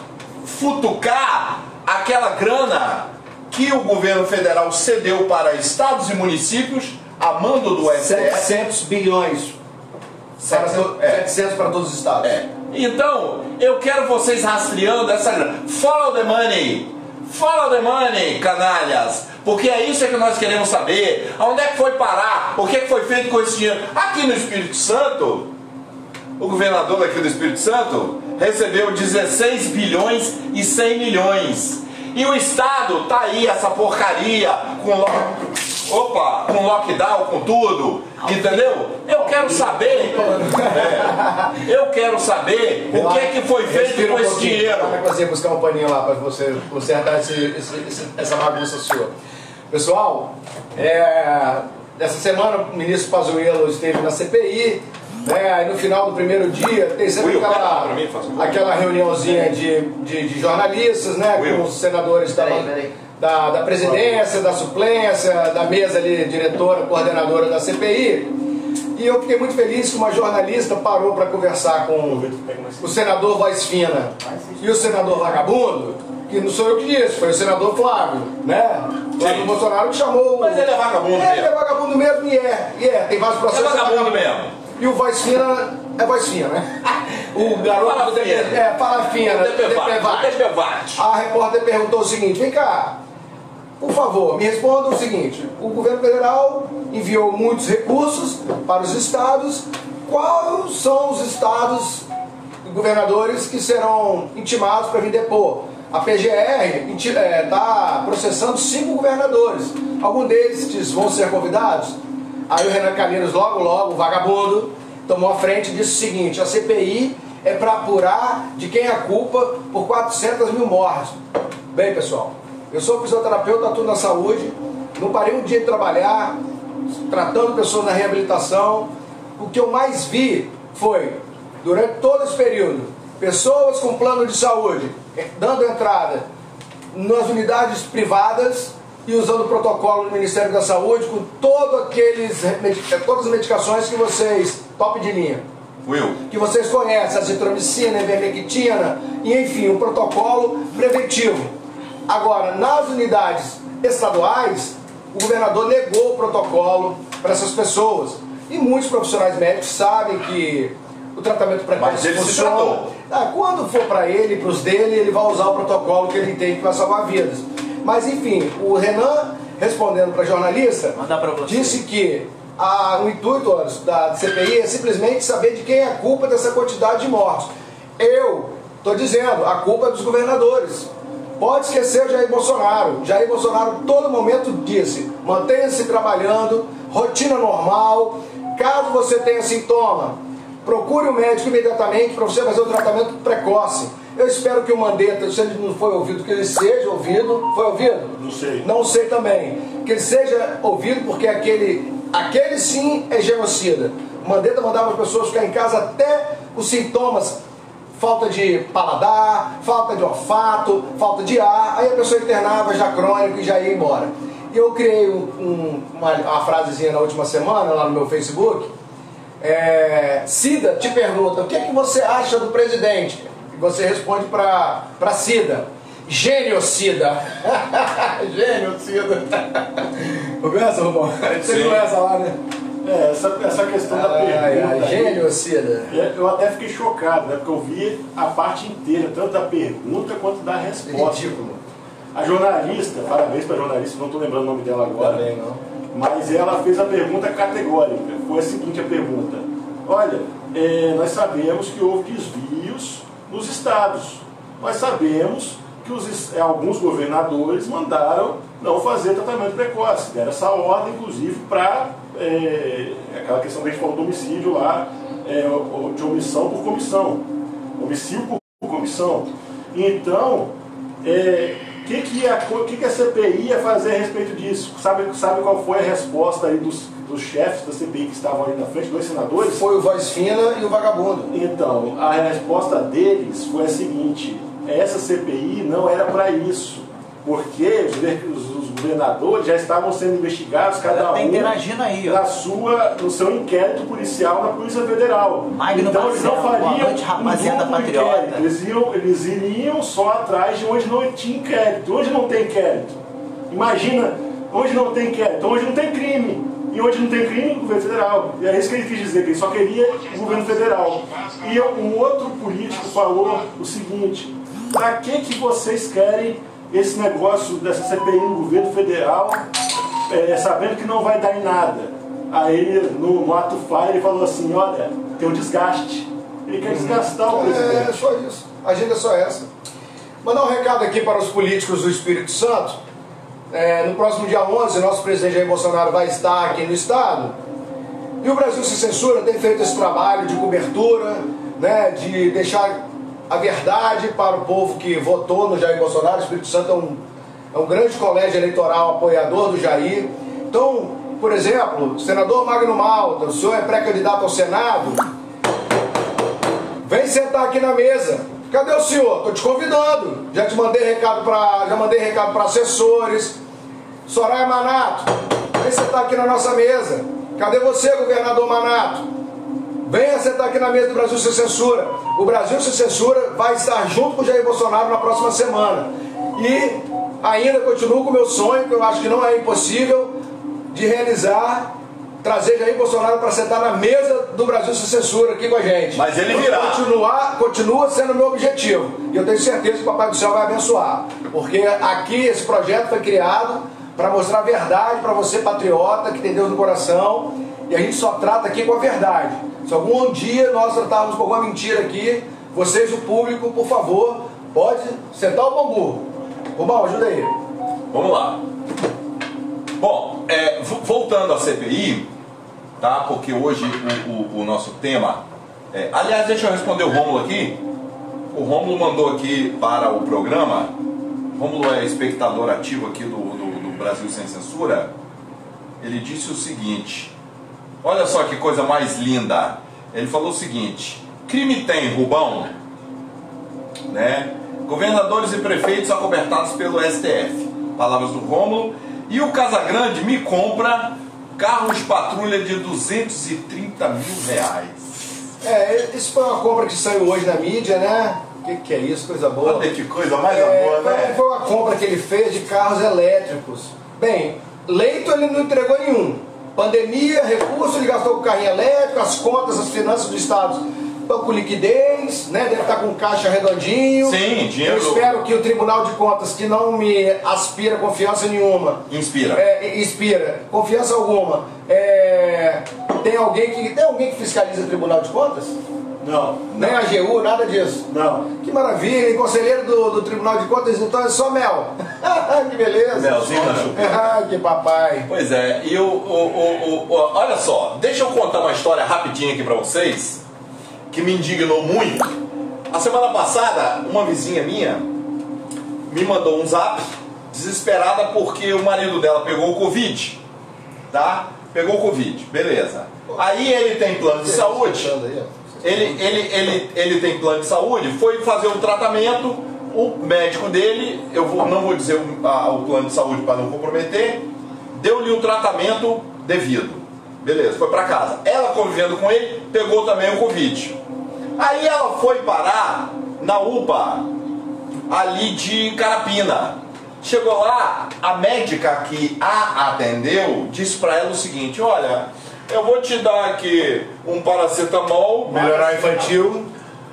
futucar aquela grana que o governo federal cedeu para estados e municípios a mando do STF. 700 bilhões. Para to- É. 700 para todos os estados. É. Então, eu quero vocês rastreando essa grana. Follow the money. Follow the money, canalhas. Porque é isso que nós queremos saber. Aonde é que foi parar? O que é que foi feito com esse dinheiro? Aqui no Espírito Santo, o governador aqui do Espírito Santo recebeu 16 bilhões e 100 milhões. E o Estado tá aí, essa porcaria, com lo... Opa, com lockdown, com tudo, entendeu? Eu quero saber, é, eu quero saber o que é que foi feito com esse dinheiro. Vai você buscar um paninho lá para você consertar esse- esse- essa bagunça sua. Pessoal, é, essa semana o ministro Pazuello esteve na CPI. Né, aí no final do primeiro dia tem sempre Will, aquela, mim, aquela reuniãozinha de, de, de jornalistas, né, Will. com os senadores da, Peraí, peraí. da, da presidência, da suplência, da mesa ali, diretora, coordenadora da CPI. E eu fiquei muito feliz que uma jornalista parou para conversar com o senador Voz Fina e o senador Vagabundo, que não sou eu que disse, foi o senador Flávio, né? Flávio Sim. Bolsonaro que chamou. Mas ele é vagabundo É, ele é mesmo. vagabundo mesmo e é, e é. Tem vários processos. É vagabundo mesmo. E o Voz Fina é Voz Fina, né? O garoto Fala é, fala fina, O DPVAT, DPVAT. o DPVAT. A repórter perguntou o seguinte: vem cá, por favor, me respondam o seguinte: o governo federal enviou muitos recursos para os estados. Quais são os estados e governadores que serão intimados para vir depor? A PGR está processando cinco governadores. Algum deles vão ser convidados? Aí o Renan Calheiros, logo, logo, vagabundo, tomou a frente e disse o seguinte: a CPI é para apurar de quem é a culpa por 400 mil mortes. Bem, pessoal, eu sou fisioterapeuta, atuo na saúde, não parei um dia de trabalhar, tratando pessoas na reabilitação. O que eu mais vi foi, durante todo esse período, pessoas com plano de saúde dando entrada nas unidades privadas e usando o protocolo do Ministério da Saúde com todo aqueles, todas as medicações que vocês, top de linha, Will. que vocês conhecem, azitromicina, ivermectina, e enfim, um protocolo preventivo. Agora, nas unidades estaduais, o governador negou o protocolo para essas pessoas. E muitos profissionais médicos sabem que o tratamento precoce funciona. Ah, quando for para ele, para os dele, ele vai usar o protocolo que ele entende que vai salvar vidas. Mas enfim, o Renan, respondendo para a jornalista, disse que a- o intuito da CPI é simplesmente saber de quem é a culpa dessa quantidade de mortes. Eu estou dizendo, a culpa é dos governadores. Pode esquecer o Jair Bolsonaro. Jair Bolsonaro, todo momento, disse: mantenha-se trabalhando, rotina normal. Caso você tenha sintoma, procure o médico imediatamente para você fazer o tratamento precoce. Eu espero que o Mandetta, se ele não foi ouvido, que ele seja ouvido. Foi ouvido? Não sei. Não sei também. Que ele seja ouvido porque aquele, aquele sim é genocida. Mandetta mandava as pessoas ficar em casa até os sintomas, falta de paladar, falta de olfato, falta de ar, aí a pessoa internava já crônico e já ia embora. E eu criei um- uma, uma frasezinha na última semana lá no meu Facebook. É, Cida te pergunta, o que, é que você acha do presidente? E você responde para Cida, genocida. genocida. Conversa, Rubão? Você conversa lá, né? É, essa, essa questão da Ai, ai, pergunta. aí, genocida. é, Eu até fiquei chocado, né? Porque eu vi a parte inteira, tanto da pergunta quanto da resposta. Ridículo. A jornalista, parabéns para a jornalista, não estou lembrando o nome dela agora. Também não. Mas ela fez a pergunta categórica. Foi a seguinte a pergunta. Olha, é, nós sabemos que houve desvios nos estados. Nós sabemos que os é, alguns governadores mandaram não fazer tratamento precoce. Deram essa ordem, inclusive, para aquela questão que a gente falou do homicídio lá, é, de omissão por comissão. Homicídio por, comissão. Então, é, o que, que, a, que, que a CPI ia fazer a respeito disso? Sabe, sabe qual foi a resposta aí dos, dos chefes da CPI que estavam ali na frente, dois senadores? Foi o voz fina e o vagabundo. Então, a resposta deles foi a seguinte: essa CPI não era para isso, porque os, os- governadores já estavam sendo investigados, cada Ela tá um interagindo aí, ó. na sua, no seu inquérito policial na Polícia Federal. Magno então eles não Marcelo, fariam noite, rapaziada um duplo patriota. inquérito. Eles, iam, eles iriam só atrás de onde não tinha inquérito. Onde não tem inquérito? Imagina, onde não tem inquérito, onde não tem crime. E onde não tem crime, o governo federal. E é isso que ele quis dizer, que ele só queria o governo federal. E um outro político falou o seguinte, para que, que vocês querem esse negócio dessa CPI no governo federal, é, sabendo que não vai dar em nada? Aí ele, no, no ato falho, ele falou assim, olha, tem um desgaste. Ele quer desgastar o É presidente. só isso. A agenda é só essa. Mandar um recado aqui para os políticos do Espírito Santo. É, no próximo dia 11, nosso presidente Jair Bolsonaro vai estar aqui no estado. E o Brasil Se Censura tem feito esse trabalho de cobertura, né, de deixar a verdade para o povo que votou no Jair Bolsonaro. O Espírito Santo é um, é um grande colégio eleitoral apoiador do Jair. Então, por exemplo, senador Magno Malta, o senhor é pré-candidato ao Senado, Vem sentar aqui na mesa. Cadê o senhor? Tô te convidando. Já te mandei recado para, já mandei recado para assessores. Soraya Manato, vem sentar aqui na nossa mesa. Cadê você, governador Manato? Venha sentar aqui na mesa do Brasil Sem Censura. O Brasil Sem Censura vai estar junto com o Jair Bolsonaro na próxima semana. E ainda continuo com o meu sonho, que eu acho que não é impossível, de realizar trazer Jair Bolsonaro para sentar na mesa do Brasil Sem Censura aqui com a gente. Mas ele virá. Continuar, continua sendo o meu objetivo. E eu tenho certeza que o Papai do Céu vai abençoar. Porque aqui esse projeto foi criado para mostrar a verdade para você, patriota, que tem Deus no coração. E a gente só trata aqui com a verdade. Se algum dia nós tratarmos com alguma mentira aqui, vocês, o público, por favor, pode sentar o bambu. Rubão, ajuda aí. Vamos lá. Bom, é, vo- voltando à CPI, tá? Porque hoje o, o- o nosso tema. é- aliás, deixa eu responder o Rômulo aqui. O Rômulo mandou aqui para o programa. Rômulo é espectador ativo aqui do, do- do Brasil Sem Censura. Ele disse o seguinte: Olha só que coisa mais linda. Ele falou o seguinte: crime tem, Rubão, né? Governadores e prefeitos acobertados pelo STF. Palavras do Rômulo. E o Casagrande me compra carros patrulha de 230 mil reais. É, isso foi uma compra que saiu hoje na mídia, né? O que, que é isso? Coisa boa. Olha que coisa mais É, boa, né? Foi uma compra que ele fez de carros elétricos. Bem, leito ele não entregou nenhum. Pandemia, recurso, ele gastou com carrinho elétrico, as contas, as finanças do Estado estão com liquidez, né? Deve estar com caixa redondinho. Sim, dinheiro- Eu espero que o Tribunal de Contas, que não me aspira confiança nenhuma, Inspira. é, inspira, confiança alguma. É, tem alguém que. Tem alguém que fiscaliza o Tribunal de Contas? Não, Nem a AGU, nada disso. não. Que maravilha, e conselheiro do, do Tribunal de Contas, então é só mel. que beleza. Melzinho na chupeta. Ah, que papai. Pois é, e o, o, o, o- o- olha só, deixa eu contar uma história rapidinha aqui pra vocês, que me indignou muito. A semana passada, uma vizinha minha me mandou um zap, desesperada porque o marido dela pegou o Covid, tá? Pegou o Covid, beleza. Aí ele tem plano de saúde, ele, ele, ele, ele tem plano de saúde, foi fazer um tratamento, o médico dele, eu vou, não vou dizer o, a- o plano de saúde para não comprometer, deu-lhe o tratamento devido. Beleza, foi para casa. Ela convivendo com ele, pegou também o Covid. Aí ela foi parar na UPA, ali de Carapina. Chegou lá, a médica que a atendeu disse para ela o seguinte: Olha, eu vou te dar aqui um paracetamol, Melhorar infantil.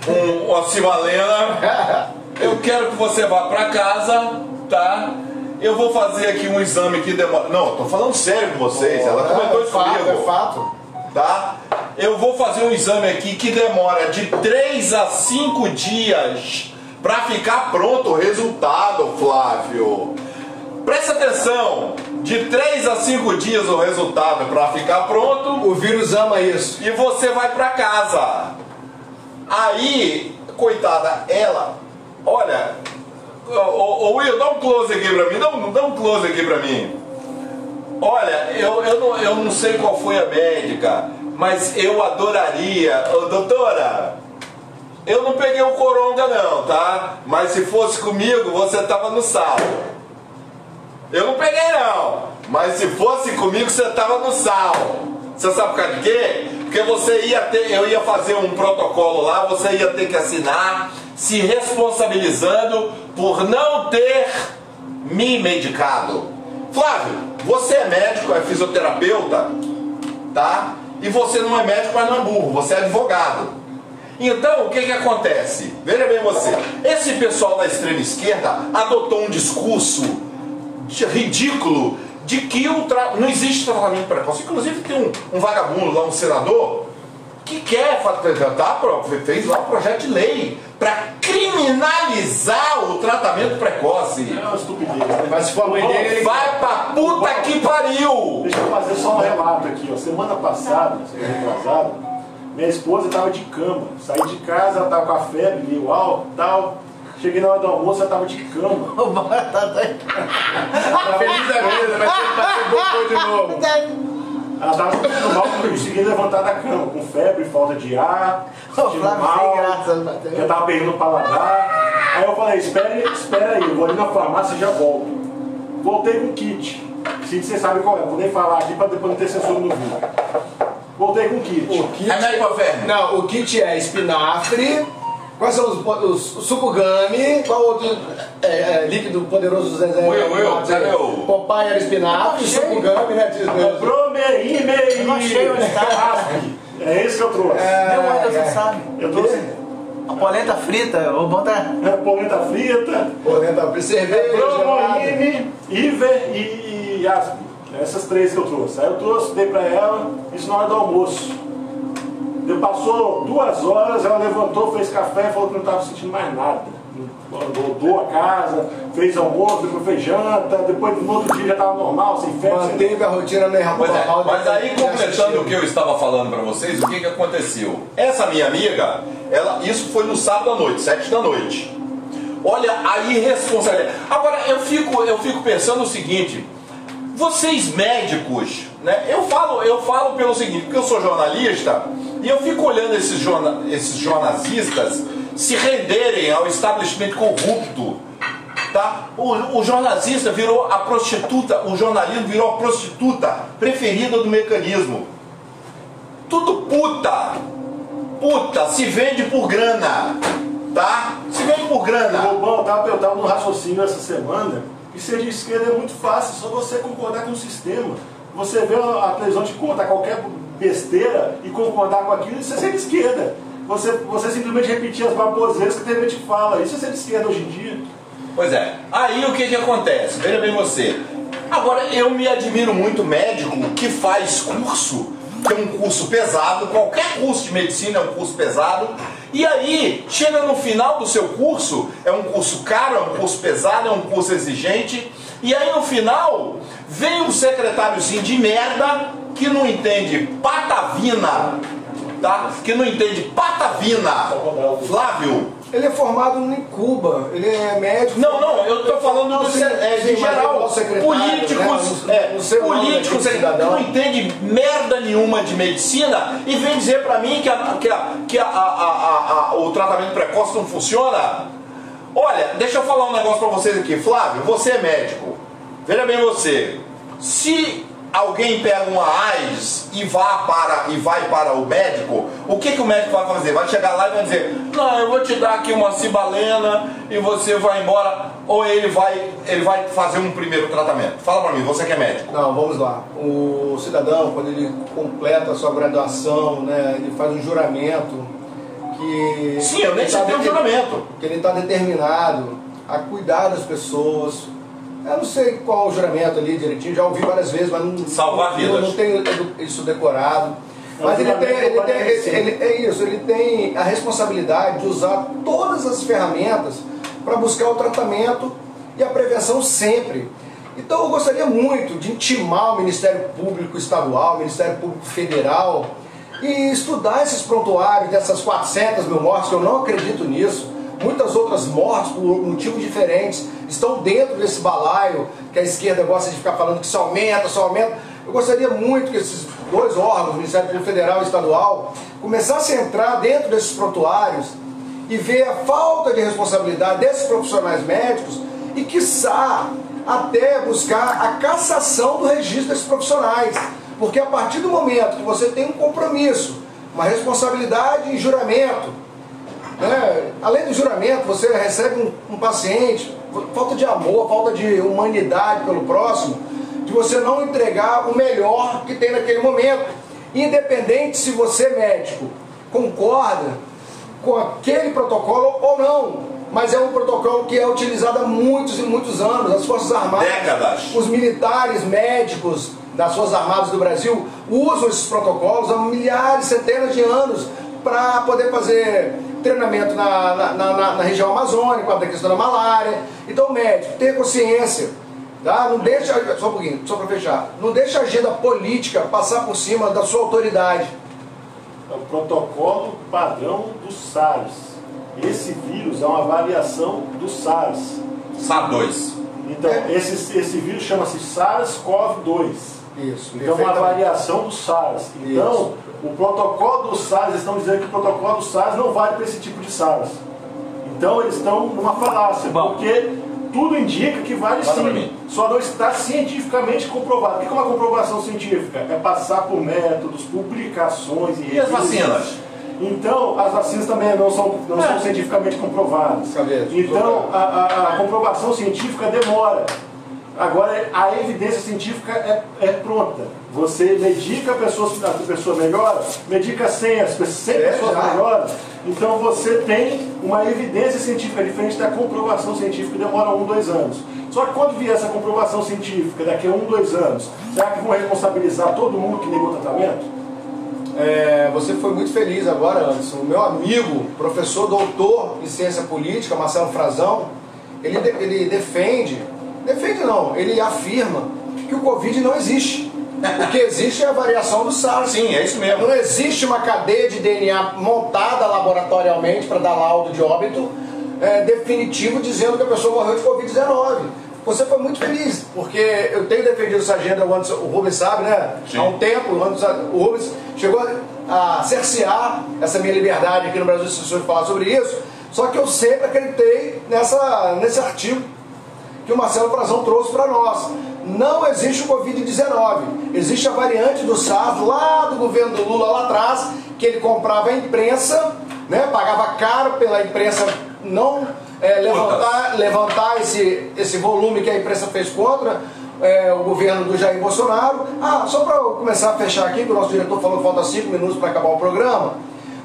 um, uma cimalena. Eu quero que você vá para casa, tá? Eu vou fazer aqui um exame que demora. Não, tô falando sério com vocês. Ela comentou é isso fato, comigo é fato. Tá? Eu vou fazer um exame aqui que demora de 3 a 5 dias para ficar pronto o resultado, Flávio. Presta atenção, de 3 a 5 dias o resultado para ficar pronto O vírus ama isso. e você vai para casa. Aí, coitada, ela, olha, ô, Will, dá um close aqui pra mim, dá um, dá um close aqui pra mim. Olha, eu, eu, não, eu não sei qual foi a médica, mas eu adoraria, ô, doutora, eu não peguei o coronga não, tá? Mas se fosse comigo, você tava no salvo. Eu não peguei não, mas se fosse comigo, você tava no salvo. Você sabe por causa de quê? Porque você ia ter, eu ia fazer um protocolo lá, você ia ter que assinar, se responsabilizando por não ter me medicado. Flávio, você é médico, é fisioterapeuta, tá? E você não é médico, mas não é burro, você é advogado. Então, o que que acontece? Veja bem você, esse pessoal da extrema esquerda adotou um discurso ridículo de que o tra- não existe tratamento precoce. Inclusive tem um, um vagabundo lá, um senador, que quer fa- tá, pro- fez lá um projeto de lei para criminalizar o tratamento precoce. É uma estupidez. né? Mas se for a mãe dele, ele... Vai pra puta que pariu! Deixa eu fazer só um relato aqui. Ó. Semana passada, semana retrasada, minha esposa estava de cama. Saí de casa, ela estava com a febre, meio alto tal. Cheguei na hora do almoço, ela estava de cama. O Bora tá doido. Tá feliz da vida, vai ser, vai ser bobô de novo. Ela estava sentindo mal, não conseguia levantar da cama, com febre, falta de ar, O sentindo sem mal. graça, Já bateu. tava perdendo o paladar. Aí eu falei, espere, espera aí, eu vou ali na farmácia e já volto. Voltei com kit. Kit vocês sabem qual é, vou nem falar aqui para depois não ter censura no vídeo. Voltei com kit. O kit... Verme. Não, o kit é espinafre, Quais são os, os, o Sukugami? Qual outro é, é, líquido poderoso do Zezé? Will, Will, cadê o- Popeye era espinafre, Achei. Sukugami, né? diz mesmo. Promeime Eu não achei onde tá. É esse que eu trouxe. Meu mãe, é. você sabe. Eu trouxe A polenta frita, bom tá. é, polenta frita, Polenta, cerveja, gelada. Promoine, Iver e, e Asp. Essas três que eu trouxe. Aí eu trouxe, dei pra ela, isso na hora do almoço. Deu- Passou duas horas, ela levantou, fez café e falou que não estava sentindo mais nada. Voltou a casa, fez almoço, depois fez janta, depois no outro dia já estava normal, sem febre. sem- Manteve a rotina normal. Pois é, mas aí de completando o que eu estava falando para vocês, o que, que aconteceu? Essa minha amiga, ela, isso foi no sábado à noite, sete da noite. Olha a irresponsabilidade. Agora eu fico, eu fico pensando o seguinte: vocês médicos, né? Eu falo, eu falo pelo seguinte, porque eu sou jornalista e eu fico olhando esses, jorna, esses jornalistas se renderem ao estabelecimento corrupto. Tá? O, o jornalista virou a prostituta, o jornalismo virou a prostituta preferida do mecanismo. Tudo puta, puta, se vende por grana, tá? Se vende por grana. Bobão, eu tava, eu tava no raciocínio essa semana e ser de esquerda é muito fácil, só você concordar com o sistema. Você vê a televisão te contar qualquer besteira e concordar com aquilo, isso é ser de esquerda. Você, você simplesmente repetir as baboseiras que a TV te fala, isso é ser de esquerda hoje em dia. Pois é. Aí o que que acontece? Veja bem você. Agora, eu me admiro muito médico que faz curso, que é um curso pesado, qualquer curso de medicina é um curso pesado, e aí, chega no final do seu curso, é um curso caro, é um curso pesado, é um curso exigente, e aí no final, vem um secretáriozinho de merda que não entende patavina, tá? Que não entende patavina. Flávio, Ele é formado em Cuba, ele é médico. não, não, eu estou falando do, se- é, de geral. é Políticos, né? é, o políticos que não entende merda nenhuma de medicina e vem dizer pra mim que, a- que, a- que a- o tratamento precoce não funciona. Olha, deixa eu falar um negócio pra vocês aqui. Flávio, você é médico. Veja bem você. Se alguém pega uma AIDS e, vá para, e vai para o médico, o que, que o médico vai fazer? Vai chegar lá e vai dizer, não, eu vou te dar aqui uma cibalena e você vai embora, ou ele vai, ele vai fazer um primeiro tratamento. Fala pra mim, você que é médico. Não, vamos lá. O cidadão, quando ele completa a sua graduação, né, ele faz um juramento que. Sim, eu nem que tá um juramento. Que ele está determinado a cuidar das pessoas. Eu não sei qual o juramento ali direitinho, já ouvi várias vezes, mas não, Salvar não, vidas. não tenho isso decorado. É Mas ele tem, ele tem, padecer. ele- é isso, ele tem a responsabilidade de usar todas as ferramentas para buscar o tratamento e a prevenção sempre. Então eu gostaria muito de intimar o Ministério Público Estadual, o Ministério Público Federal e estudar esses prontuários dessas 400 mil mortes, que eu não acredito nisso. Muitas outras mortes por motivos diferentes estão dentro desse balaio que a esquerda gosta de ficar falando que só aumenta, só aumenta. Eu gostaria muito que esses dois órgãos, o Ministério Público Federal e Estadual, começassem a entrar dentro desses prontuários e ver a falta de responsabilidade desses profissionais médicos e, quiçá, até buscar a cassação do registro desses profissionais. Porque a partir do momento que você tem um compromisso, uma responsabilidade em juramento, né? além do juramento, você recebe um, um paciente, falta de amor, falta de humanidade pelo próximo, de você não entregar o melhor que tem naquele momento. Independente se você, médico, concorda com aquele protocolo ou não. Mas é um protocolo que é utilizado há muitos e muitos anos. As Forças Armadas, Décadas. os militares médicos das Forças Armadas do Brasil usam esses protocolos há milhares, centenas de anos para poder fazer treinamento na, na, na- na região amazônica, da questão da malária. Então, médico, tenha consciência. Tá? Não deixa, só um pouquinho, só para fechar. Não deixa a agenda política passar por cima da sua autoridade. É o protocolo padrão do SARS. Esse vírus é uma variação do SARS. SAR-2. Então, É. esse, esse vírus chama-se SARS-CoV-2. Isso. Então, é uma variação do SARS. Então, Isso. O protocolo do SARS, eles estão dizendo que o protocolo do SARS não vale para esse tipo de SARS. Então, eles estão numa falácia, Bom. porque tudo indica que vale sim. Só não está cientificamente comprovado. O que é uma comprovação científica? É passar por métodos, publicações e E as vacinas? Então, as vacinas também não são, não são cientificamente comprovadas. Então, a, a- a comprovação científica demora. Agora, a evidência científica é, é pronta. Você medica a pessoa, a pessoa melhora, medica 100, as pessoas- 100 É, pessoas já. melhoram. Então, você tem uma evidência científica diferente da comprovação científica que demora um, dois anos. Só que quando vier essa comprovação científica daqui a um, dois anos, será que vão responsabilizar todo mundo que negou o tratamento? É, você foi muito feliz agora, Anderson. O meu amigo, professor doutor em ciência política, Marcelo Frazão, ele, de- ele defende, defende não, ele afirma que o Covid não existe. O que existe é a variação do SARS. Sim, é isso mesmo. Não existe uma cadeia de DNA montada laboratorialmente para dar laudo de óbito é, definitivo dizendo que a pessoa morreu de Covid-19. Você foi muito feliz, porque eu tenho defendido essa agenda, o, Anderson, o Rubens sabe, né? Sim. Há um tempo, o, Anderson- o Rubens chegou a cercear essa minha liberdade aqui no Brasil de falar sobre isso, só que eu sempre acreditei nessa, nesse artigo que o Marcelo Frazão trouxe para nós. Não existe o Covid-19, existe a variante do SARS lá do governo do Lula lá atrás, que ele comprava a imprensa, né, pagava caro pela imprensa não é, levantar, levantar esse, esse volume que a imprensa fez contra é, o governo do Jair Bolsonaro. Ah, só para começar a fechar aqui, que o nosso diretor falou que falta cinco minutos para acabar o programa.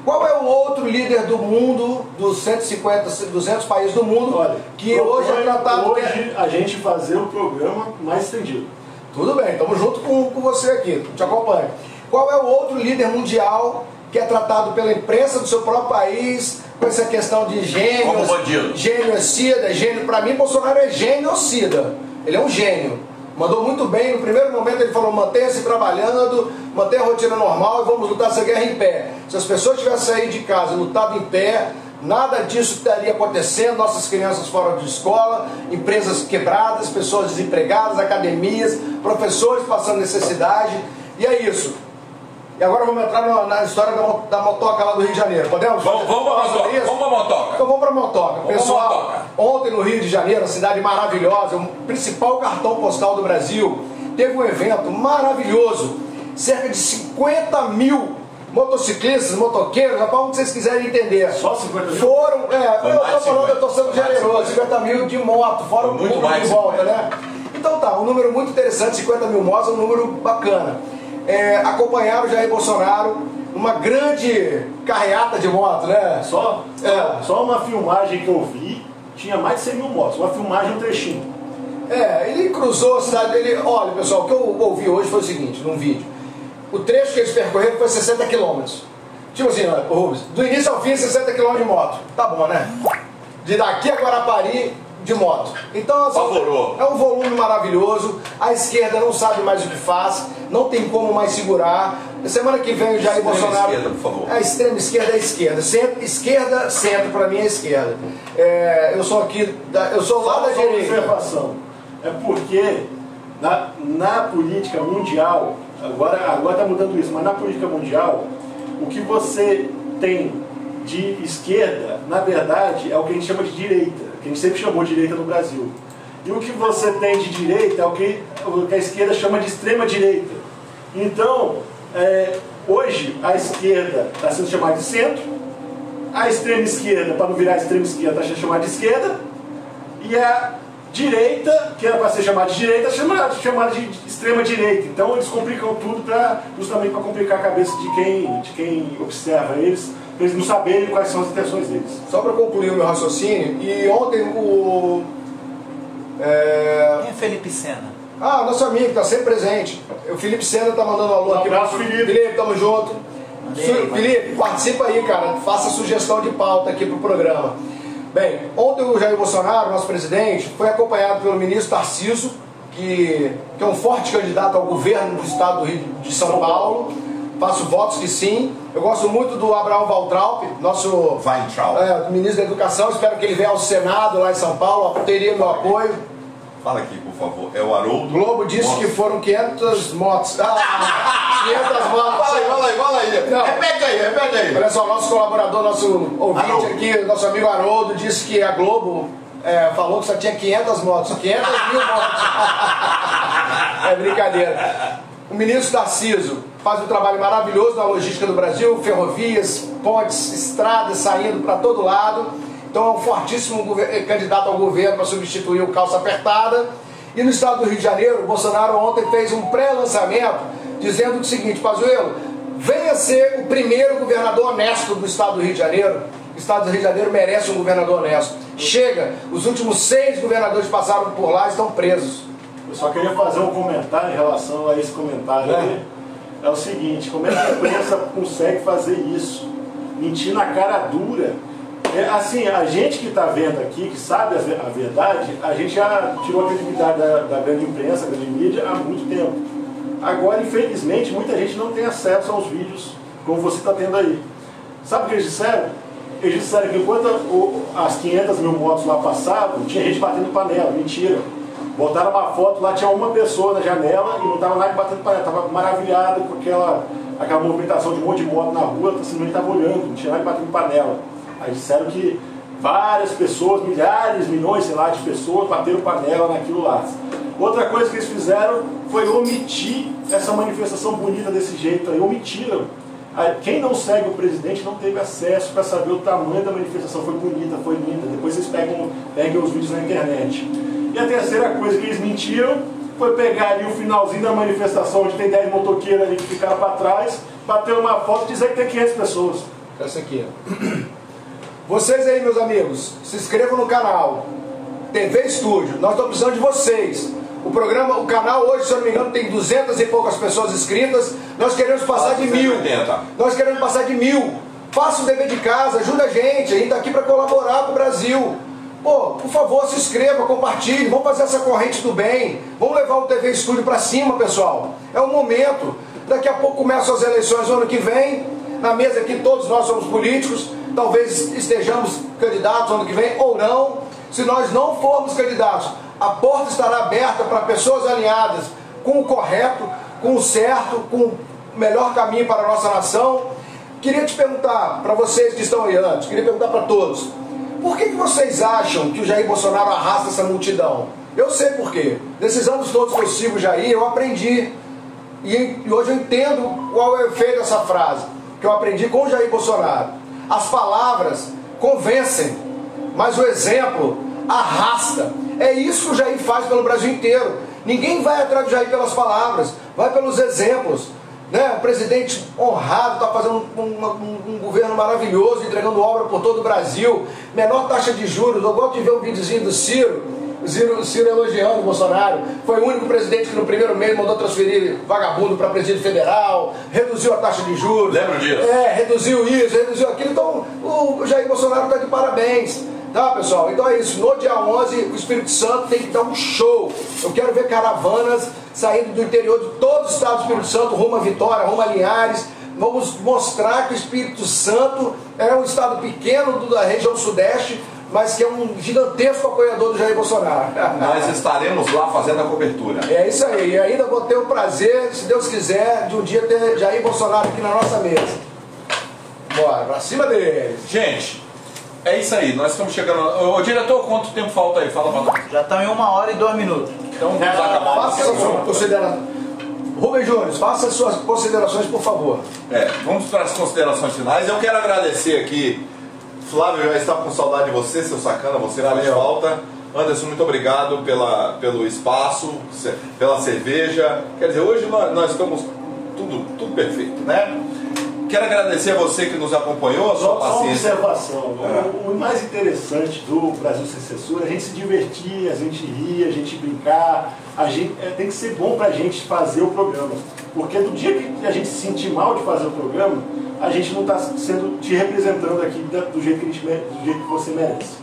Qual é o outro líder do mundo, dos 150, 200 países do mundo, Olha, que hoje é tratado... hoje a gente fazer o programa mais estendido. Tudo bem, estamos junto com, com você aqui, te acompanho. Qual é o outro líder mundial que é tratado pela imprensa do seu próprio país com essa questão de gênio? Como bandido. Gênio é SIDA, gênio. Para mim, Bolsonaro é gênio SIDA. Ele é um gênio. Mandou muito bem. No primeiro momento, ele falou: mantenha-se trabalhando, mantenha a rotina normal e vamos lutar essa guerra em pé. Se as pessoas tivessem saído de casa e lutado em pé, Nada disso estaria acontecendo, nossas crianças fora de escola, empresas quebradas, pessoas desempregadas, academias, professores passando necessidade. E é isso. E agora vamos entrar na, na história da, da motoca lá do Rio de Janeiro. Podemos? Vamos, vamos falar sobre motoca. isso? Vamos pra motoca. Então vamos para Motoca. Vamos pra Pessoal, Motoca. ontem no Rio de Janeiro, a cidade maravilhosa, o principal cartão postal do Brasil, teve um evento maravilhoso. Cerca de 50 mil motociclistas, motoqueiros, rapaz, onde vocês quiserem entender. Só 50 mil? Foram, é, Foi eu de falando, 50. eu tô sendo generoso, 50. 50 mil de moto, fora o muito mais de volta, 50. né? Então tá, um número muito interessante, 50 mil motos, é um número bacana. É, acompanharam o Jair Bolsonaro, uma grande carreata de moto, né? Só, É. só uma filmagem que eu vi, tinha mais de 100 mil motos. Uma filmagem, um trechinho. É, ele cruzou a cidade dele. Olha, pessoal, o que eu ouvi hoje foi o seguinte, num vídeo. O trecho que eles percorreram foi 60 quilômetros. Tipo assim, Rubens, do início ao fim, 60 quilômetros de moto. Tá bom, né? De daqui a Guarapari, de moto. Então, assim, Favorou. é um volume maravilhoso. A esquerda não sabe mais o que faz, não tem como mais segurar. Semana que vem o Jair Extrema Bolsonaro. esquerda, por favor. A extrema esquerda é esquerda. Centro, esquerda, centro, pra mim é esquerda. É, eu sou aqui, da- eu sou lá Só, da só direita. observação. É porque na, na política mundial, agora agora está mudando isso, mas na política mundial, o que você tem de esquerda, na verdade, é o que a gente chama de direita, que a gente sempre chamou de direita no Brasil. E o que você tem de direita é o que, a esquerda chama de extrema direita. Então, é, hoje a esquerda está sendo chamada de centro, a extrema esquerda, para não virar extrema esquerda, está sendo chamada de esquerda, e a direita, que era para ser chamada de direita, é chamada, chamada de extrema direita. Então eles complicam tudo pra, justamente para complicar a cabeça de quem, de quem observa eles, para eles não saberem quais são as intenções deles. Só para concluir o meu raciocínio, e ontem o. é, Quem é Felipe Sena? Ah, nosso amigo está sempre presente. O Felipe Sena tá mandando um alô Um aqui. abraço, Felipe. Felipe, tamo junto. Mandei. Felipe, participa aí, cara. Faça sugestão de pauta aqui pro programa. Bem, ontem o Jair Bolsonaro, nosso presidente, foi acompanhado pelo ministro Tarciso, que, que é um forte candidato ao governo do estado do Rio de São Paulo. Faço votos que sim. Eu gosto muito do Abraão Valtraup, nosso Weintraub. é, ministro da Educação. Espero que ele venha ao Senado lá em São Paulo. Teria meu apoio. Fala aqui, por favor. É o Haroldo. Globo disse que foram 500 motos. Ah, 500 motos. Fala aí, fala aí, fala aí. Não. Repete aí, repete aí. Olha só, nosso colaborador, nosso ouvinte Haroldo. aqui, nosso amigo Haroldo, disse que a Globo é, falou que só tinha 500 motos. 500 mil motos. é brincadeira. O ministro Tarciso faz um trabalho maravilhoso na logística do Brasil, ferrovias, pontes, estradas saindo para todo lado. Então é um fortíssimo eh, candidato ao governo para substituir o calça apertada. E no estado do Rio de Janeiro, o Bolsonaro ontem fez um pré-lançamento dizendo o seguinte, Pazuello, venha ser o primeiro governador honesto do estado do Rio de Janeiro. O estado do Rio de Janeiro merece um governador honesto. Chega, os últimos seis governadores que passaram por lá estão presos. Eu só queria fazer um comentário em relação a esse comentário aí. É o seguinte, como é que a imprensa consegue fazer isso? Mentir na cara dura. É, assim, a gente que está vendo aqui, que sabe a ve- a verdade, a gente já tirou a credibilidade da, da grande imprensa, da grande mídia há muito tempo. Agora, infelizmente, muita gente não tem acesso aos vídeos como você está tendo aí. Sabe o que eles disseram? Eles disseram que enquanto as 500 mil motos lá passavam, tinha gente batendo panela. Mentira. Botaram uma foto, lá tinha uma pessoa na janela e não estava nada batendo panela. Estava maravilhado com aquela, aquela movimentação de um monte de moto na rua, simplesmente estava olhando, não tinha nada batendo panela. Aí disseram que várias pessoas, milhares, milhões, sei lá, de pessoas bateram panela naquilo lá. Outra coisa que eles fizeram foi omitir essa manifestação bonita desse jeito aí, omitiram. Quem não segue o presidente não teve acesso para saber o tamanho da manifestação. Foi bonita, foi linda. Depois vocês pegam, peguem os vídeos na internet. E a terceira coisa que eles mentiram foi pegar ali o finalzinho da manifestação, onde tem 10 motoqueiros ali que ficaram para trás, bater uma foto e dizer que tem 500 pessoas. Essa aqui. Vocês aí, meus amigos, se inscrevam no canal. TV Estúdio, nós estamos precisando de vocês. O programa, o canal hoje, se eu não me engano, tem 200 e poucas pessoas inscritas. Nós queremos passar de mil. 280. Nós queremos passar de mil. Faça o dever de casa, ajuda a gente. A gente está aqui para colaborar com o Brasil. Pô, por favor, se inscreva, compartilhe. Vamos fazer essa corrente do bem. Vamos levar o TV Estúdio para cima, pessoal. É o momento. Daqui a pouco começam as eleições no ano que vem. Na mesa aqui todos nós somos políticos. Talvez estejamos candidatos ano que vem ou não. Se nós não formos candidatos, a porta estará aberta para pessoas alinhadas com o correto, com o certo, com o melhor caminho para a nossa nação. Queria te perguntar, para vocês que estão aí antes, queria perguntar para todos, por que, que vocês acham que o Jair Bolsonaro arrasta essa multidão? Eu sei por quê. Nesses anos todos que eu sigo Jair, eu aprendi. E hoje eu entendo qual é o efeito dessa frase, que eu aprendi com o Jair Bolsonaro. As palavras convencem, mas o exemplo arrasta. É isso que o Jair faz pelo Brasil inteiro. Ninguém vai atrás do Jair pelas palavras, vai pelos exemplos. Né? O presidente honrado está fazendo um, um- um governo maravilhoso, entregando obra por todo o Brasil, menor taxa de juros. Eu gosto de ver um videozinho do Ciro, o Ciro, o Ciro elogiando o Bolsonaro. Foi o único presidente que no primeiro mês mandou transferir vagabundo para presidente federal, reduziu a taxa de juros. Lembro disso. É, reduziu isso, reduziu aquilo. Então o Jair Bolsonaro está de parabéns. Tá, pessoal? Então é isso. No dia 11, o Espírito Santo tem que dar um show. Eu quero ver caravanas saindo do interior de todo o estado do Espírito Santo, rumo Vitória, rumo a Linhares. Vamos mostrar que o Espírito Santo é um estado pequeno da região sudeste, mas que é um gigantesco apoiador do Jair Bolsonaro. Nós estaremos lá fazendo a cobertura. É isso aí. E ainda vou ter o prazer, se Deus quiser, de um dia ter Jair Bolsonaro aqui na nossa mesa. Bora, pra cima dele. Gente, é isso aí. Nós estamos chegando. Ô, diretor, quanto tempo falta aí? Fala pra nós. Já estão em uma hora e dois minutos. Então vamos acabar. Faça a sua consideração. Rubem Júnior, faça as suas considerações, por favor. É, vamos para as considerações finais. Eu quero agradecer aqui. Flávio já estava com saudade de você, seu sacana, você faz falta. Anderson, muito obrigado pela, pelo espaço, pela cerveja. Quer dizer, hoje nós, nós estamos tudo, tudo perfeito, né? Quero agradecer a você que nos acompanhou, a sua Só, só uma paciência. observação. O, o mais interessante do Brasil Sem Censura é a gente se divertir, a gente rir, a gente brincar. A gente, é, tem que ser bom pra gente fazer o programa. Porque do dia que a gente se sentir mal de fazer o programa, a gente não está sendo te representando aqui da- do jeito que, a gente, do jeito que você merece.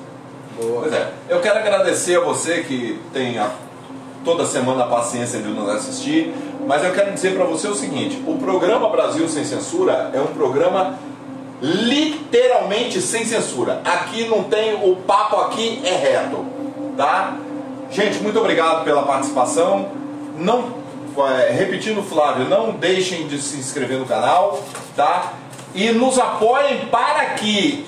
Pois é. Eu quero agradecer a você que tem a- toda semana a paciência de nos assistir, mas eu quero dizer para você o seguinte: o programa Brasil Sem Censura é um programa literalmente sem censura. Aqui não tem o papo aqui é reto, tá? Gente, muito obrigado pela participação. Não é, repetindo, Flávio, não deixem de se inscrever no canal, tá? E nos apoiem para que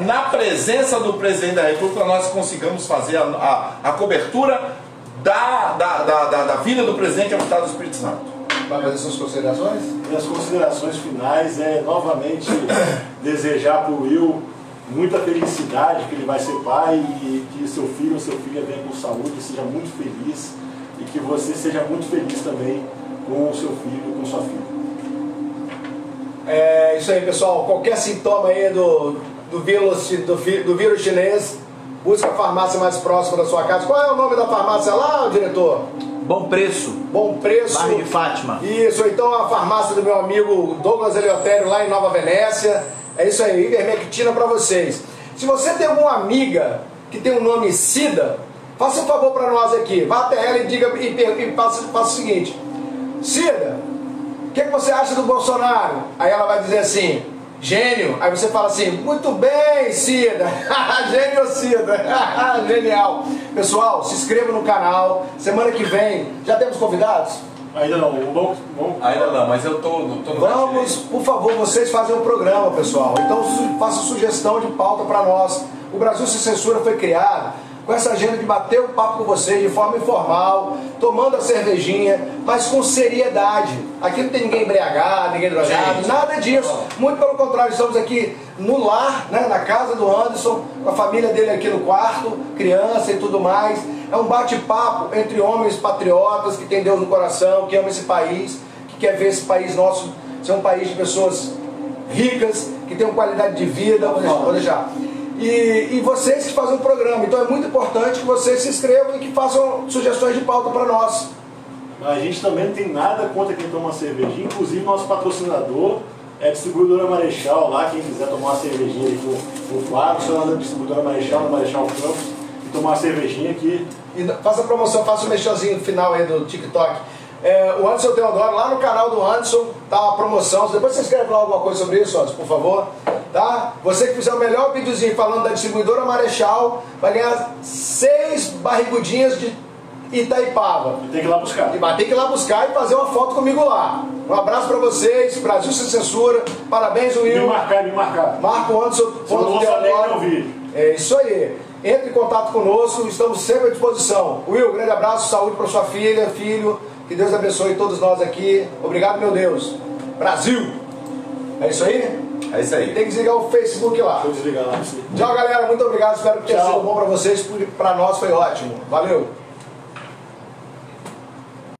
na presença do presidente da República nós consigamos fazer a, a- a cobertura da, da, da, da, da vinda do presidente ao Estado do Espírito Santo. Vai fazer suas considerações? Minhas considerações finais é novamente desejar para o Will muita felicidade, que ele vai ser pai e que seu filho ou seu filho venha com saúde, seja muito feliz e que você seja muito feliz também com o seu filho com sua filha. É isso aí, pessoal. Qualquer sintoma aí do, do, vírus, do, do vírus chinês, busca a farmácia mais próxima da sua casa. Qual é o nome da farmácia lá, diretor? Bom preço. Bom preço. Bairro de Fátima. Isso, ou então a farmácia do meu amigo Douglas Eleutério lá em Nova Venécia. É isso aí, ivermectina para vocês. Se você tem alguma amiga que tem o nome Cida, faça um favor para nós aqui. Vá até ela e diga e, per- e faça, faça o seguinte: Cida, o que, que você acha do Bolsonaro? Aí ela vai dizer assim, gênio. Aí você fala assim, muito bem, Cida. gênio Cida. Genial. Pessoal, se inscreva no canal. Semana que vem, já temos convidados? Ainda não, vamos, vamos Ainda não, mas eu tô, tô no Vamos, por favor, vocês fazem o programa, pessoal. Então su- faça sugestão de pauta para nós. O Brasil Sem Censura foi criado com essa agenda de bater um papo com vocês de forma informal, tomando a cervejinha, mas com seriedade. Aqui não tem ninguém embriagado, ninguém drogado, Gente. nada disso. Muito pelo contrário, estamos aqui no lar, né, na casa do Anderson, com a família dele aqui no quarto, criança e tudo mais. É um bate-papo entre homens patriotas que têm Deus no coração, que amam esse país, que quer ver esse país nosso ser um país de pessoas ricas, que tenham qualidade de vida. Vou deixar. Vou deixar. E, e vocês que fazem o programa. Então é muito importante que vocês se inscrevam e que façam sugestões de pauta para nós. A gente também não tem nada contra quem toma uma cervejinha, inclusive nosso patrocinador é a distribuidora Marechal, lá quem quiser tomar uma cervejinha aí com o Flávio, só da distribuidora Marechal, no Marechal Campos, e tomar uma cervejinha aqui. E faça a promoção, faça o mexãozinho final aí do TikTok. É, o Anderson Teodoro, lá no canal do Anderson, tá a promoção. Depois você escreve lá alguma coisa sobre isso, Anderson, por favor. Tá? Você que fizer o melhor videozinho falando da distribuidora Marechal, vai ganhar seis barrigudinhas de Itaipava. E tem que ir lá buscar. Ter que ir lá buscar e fazer uma foto comigo lá. Um abraço pra vocês, Brasil Sem Censura. Parabéns, Me Will. marcar, me marcar. Marco Anderson. Só não vou saber que é o vídeo. É isso aí. Entre em contato conosco, estamos sempre à disposição. Will, grande abraço, saúde para sua filha, filho. Que Deus abençoe todos nós aqui. Obrigado, meu Deus. Brasil! É isso aí? É isso aí. Tem que desligar o Facebook lá. Deixa eu desligar lá. Tchau, galera. Muito obrigado. Espero que tenha Tchau. sido bom para vocês. Para nós foi ótimo. Valeu.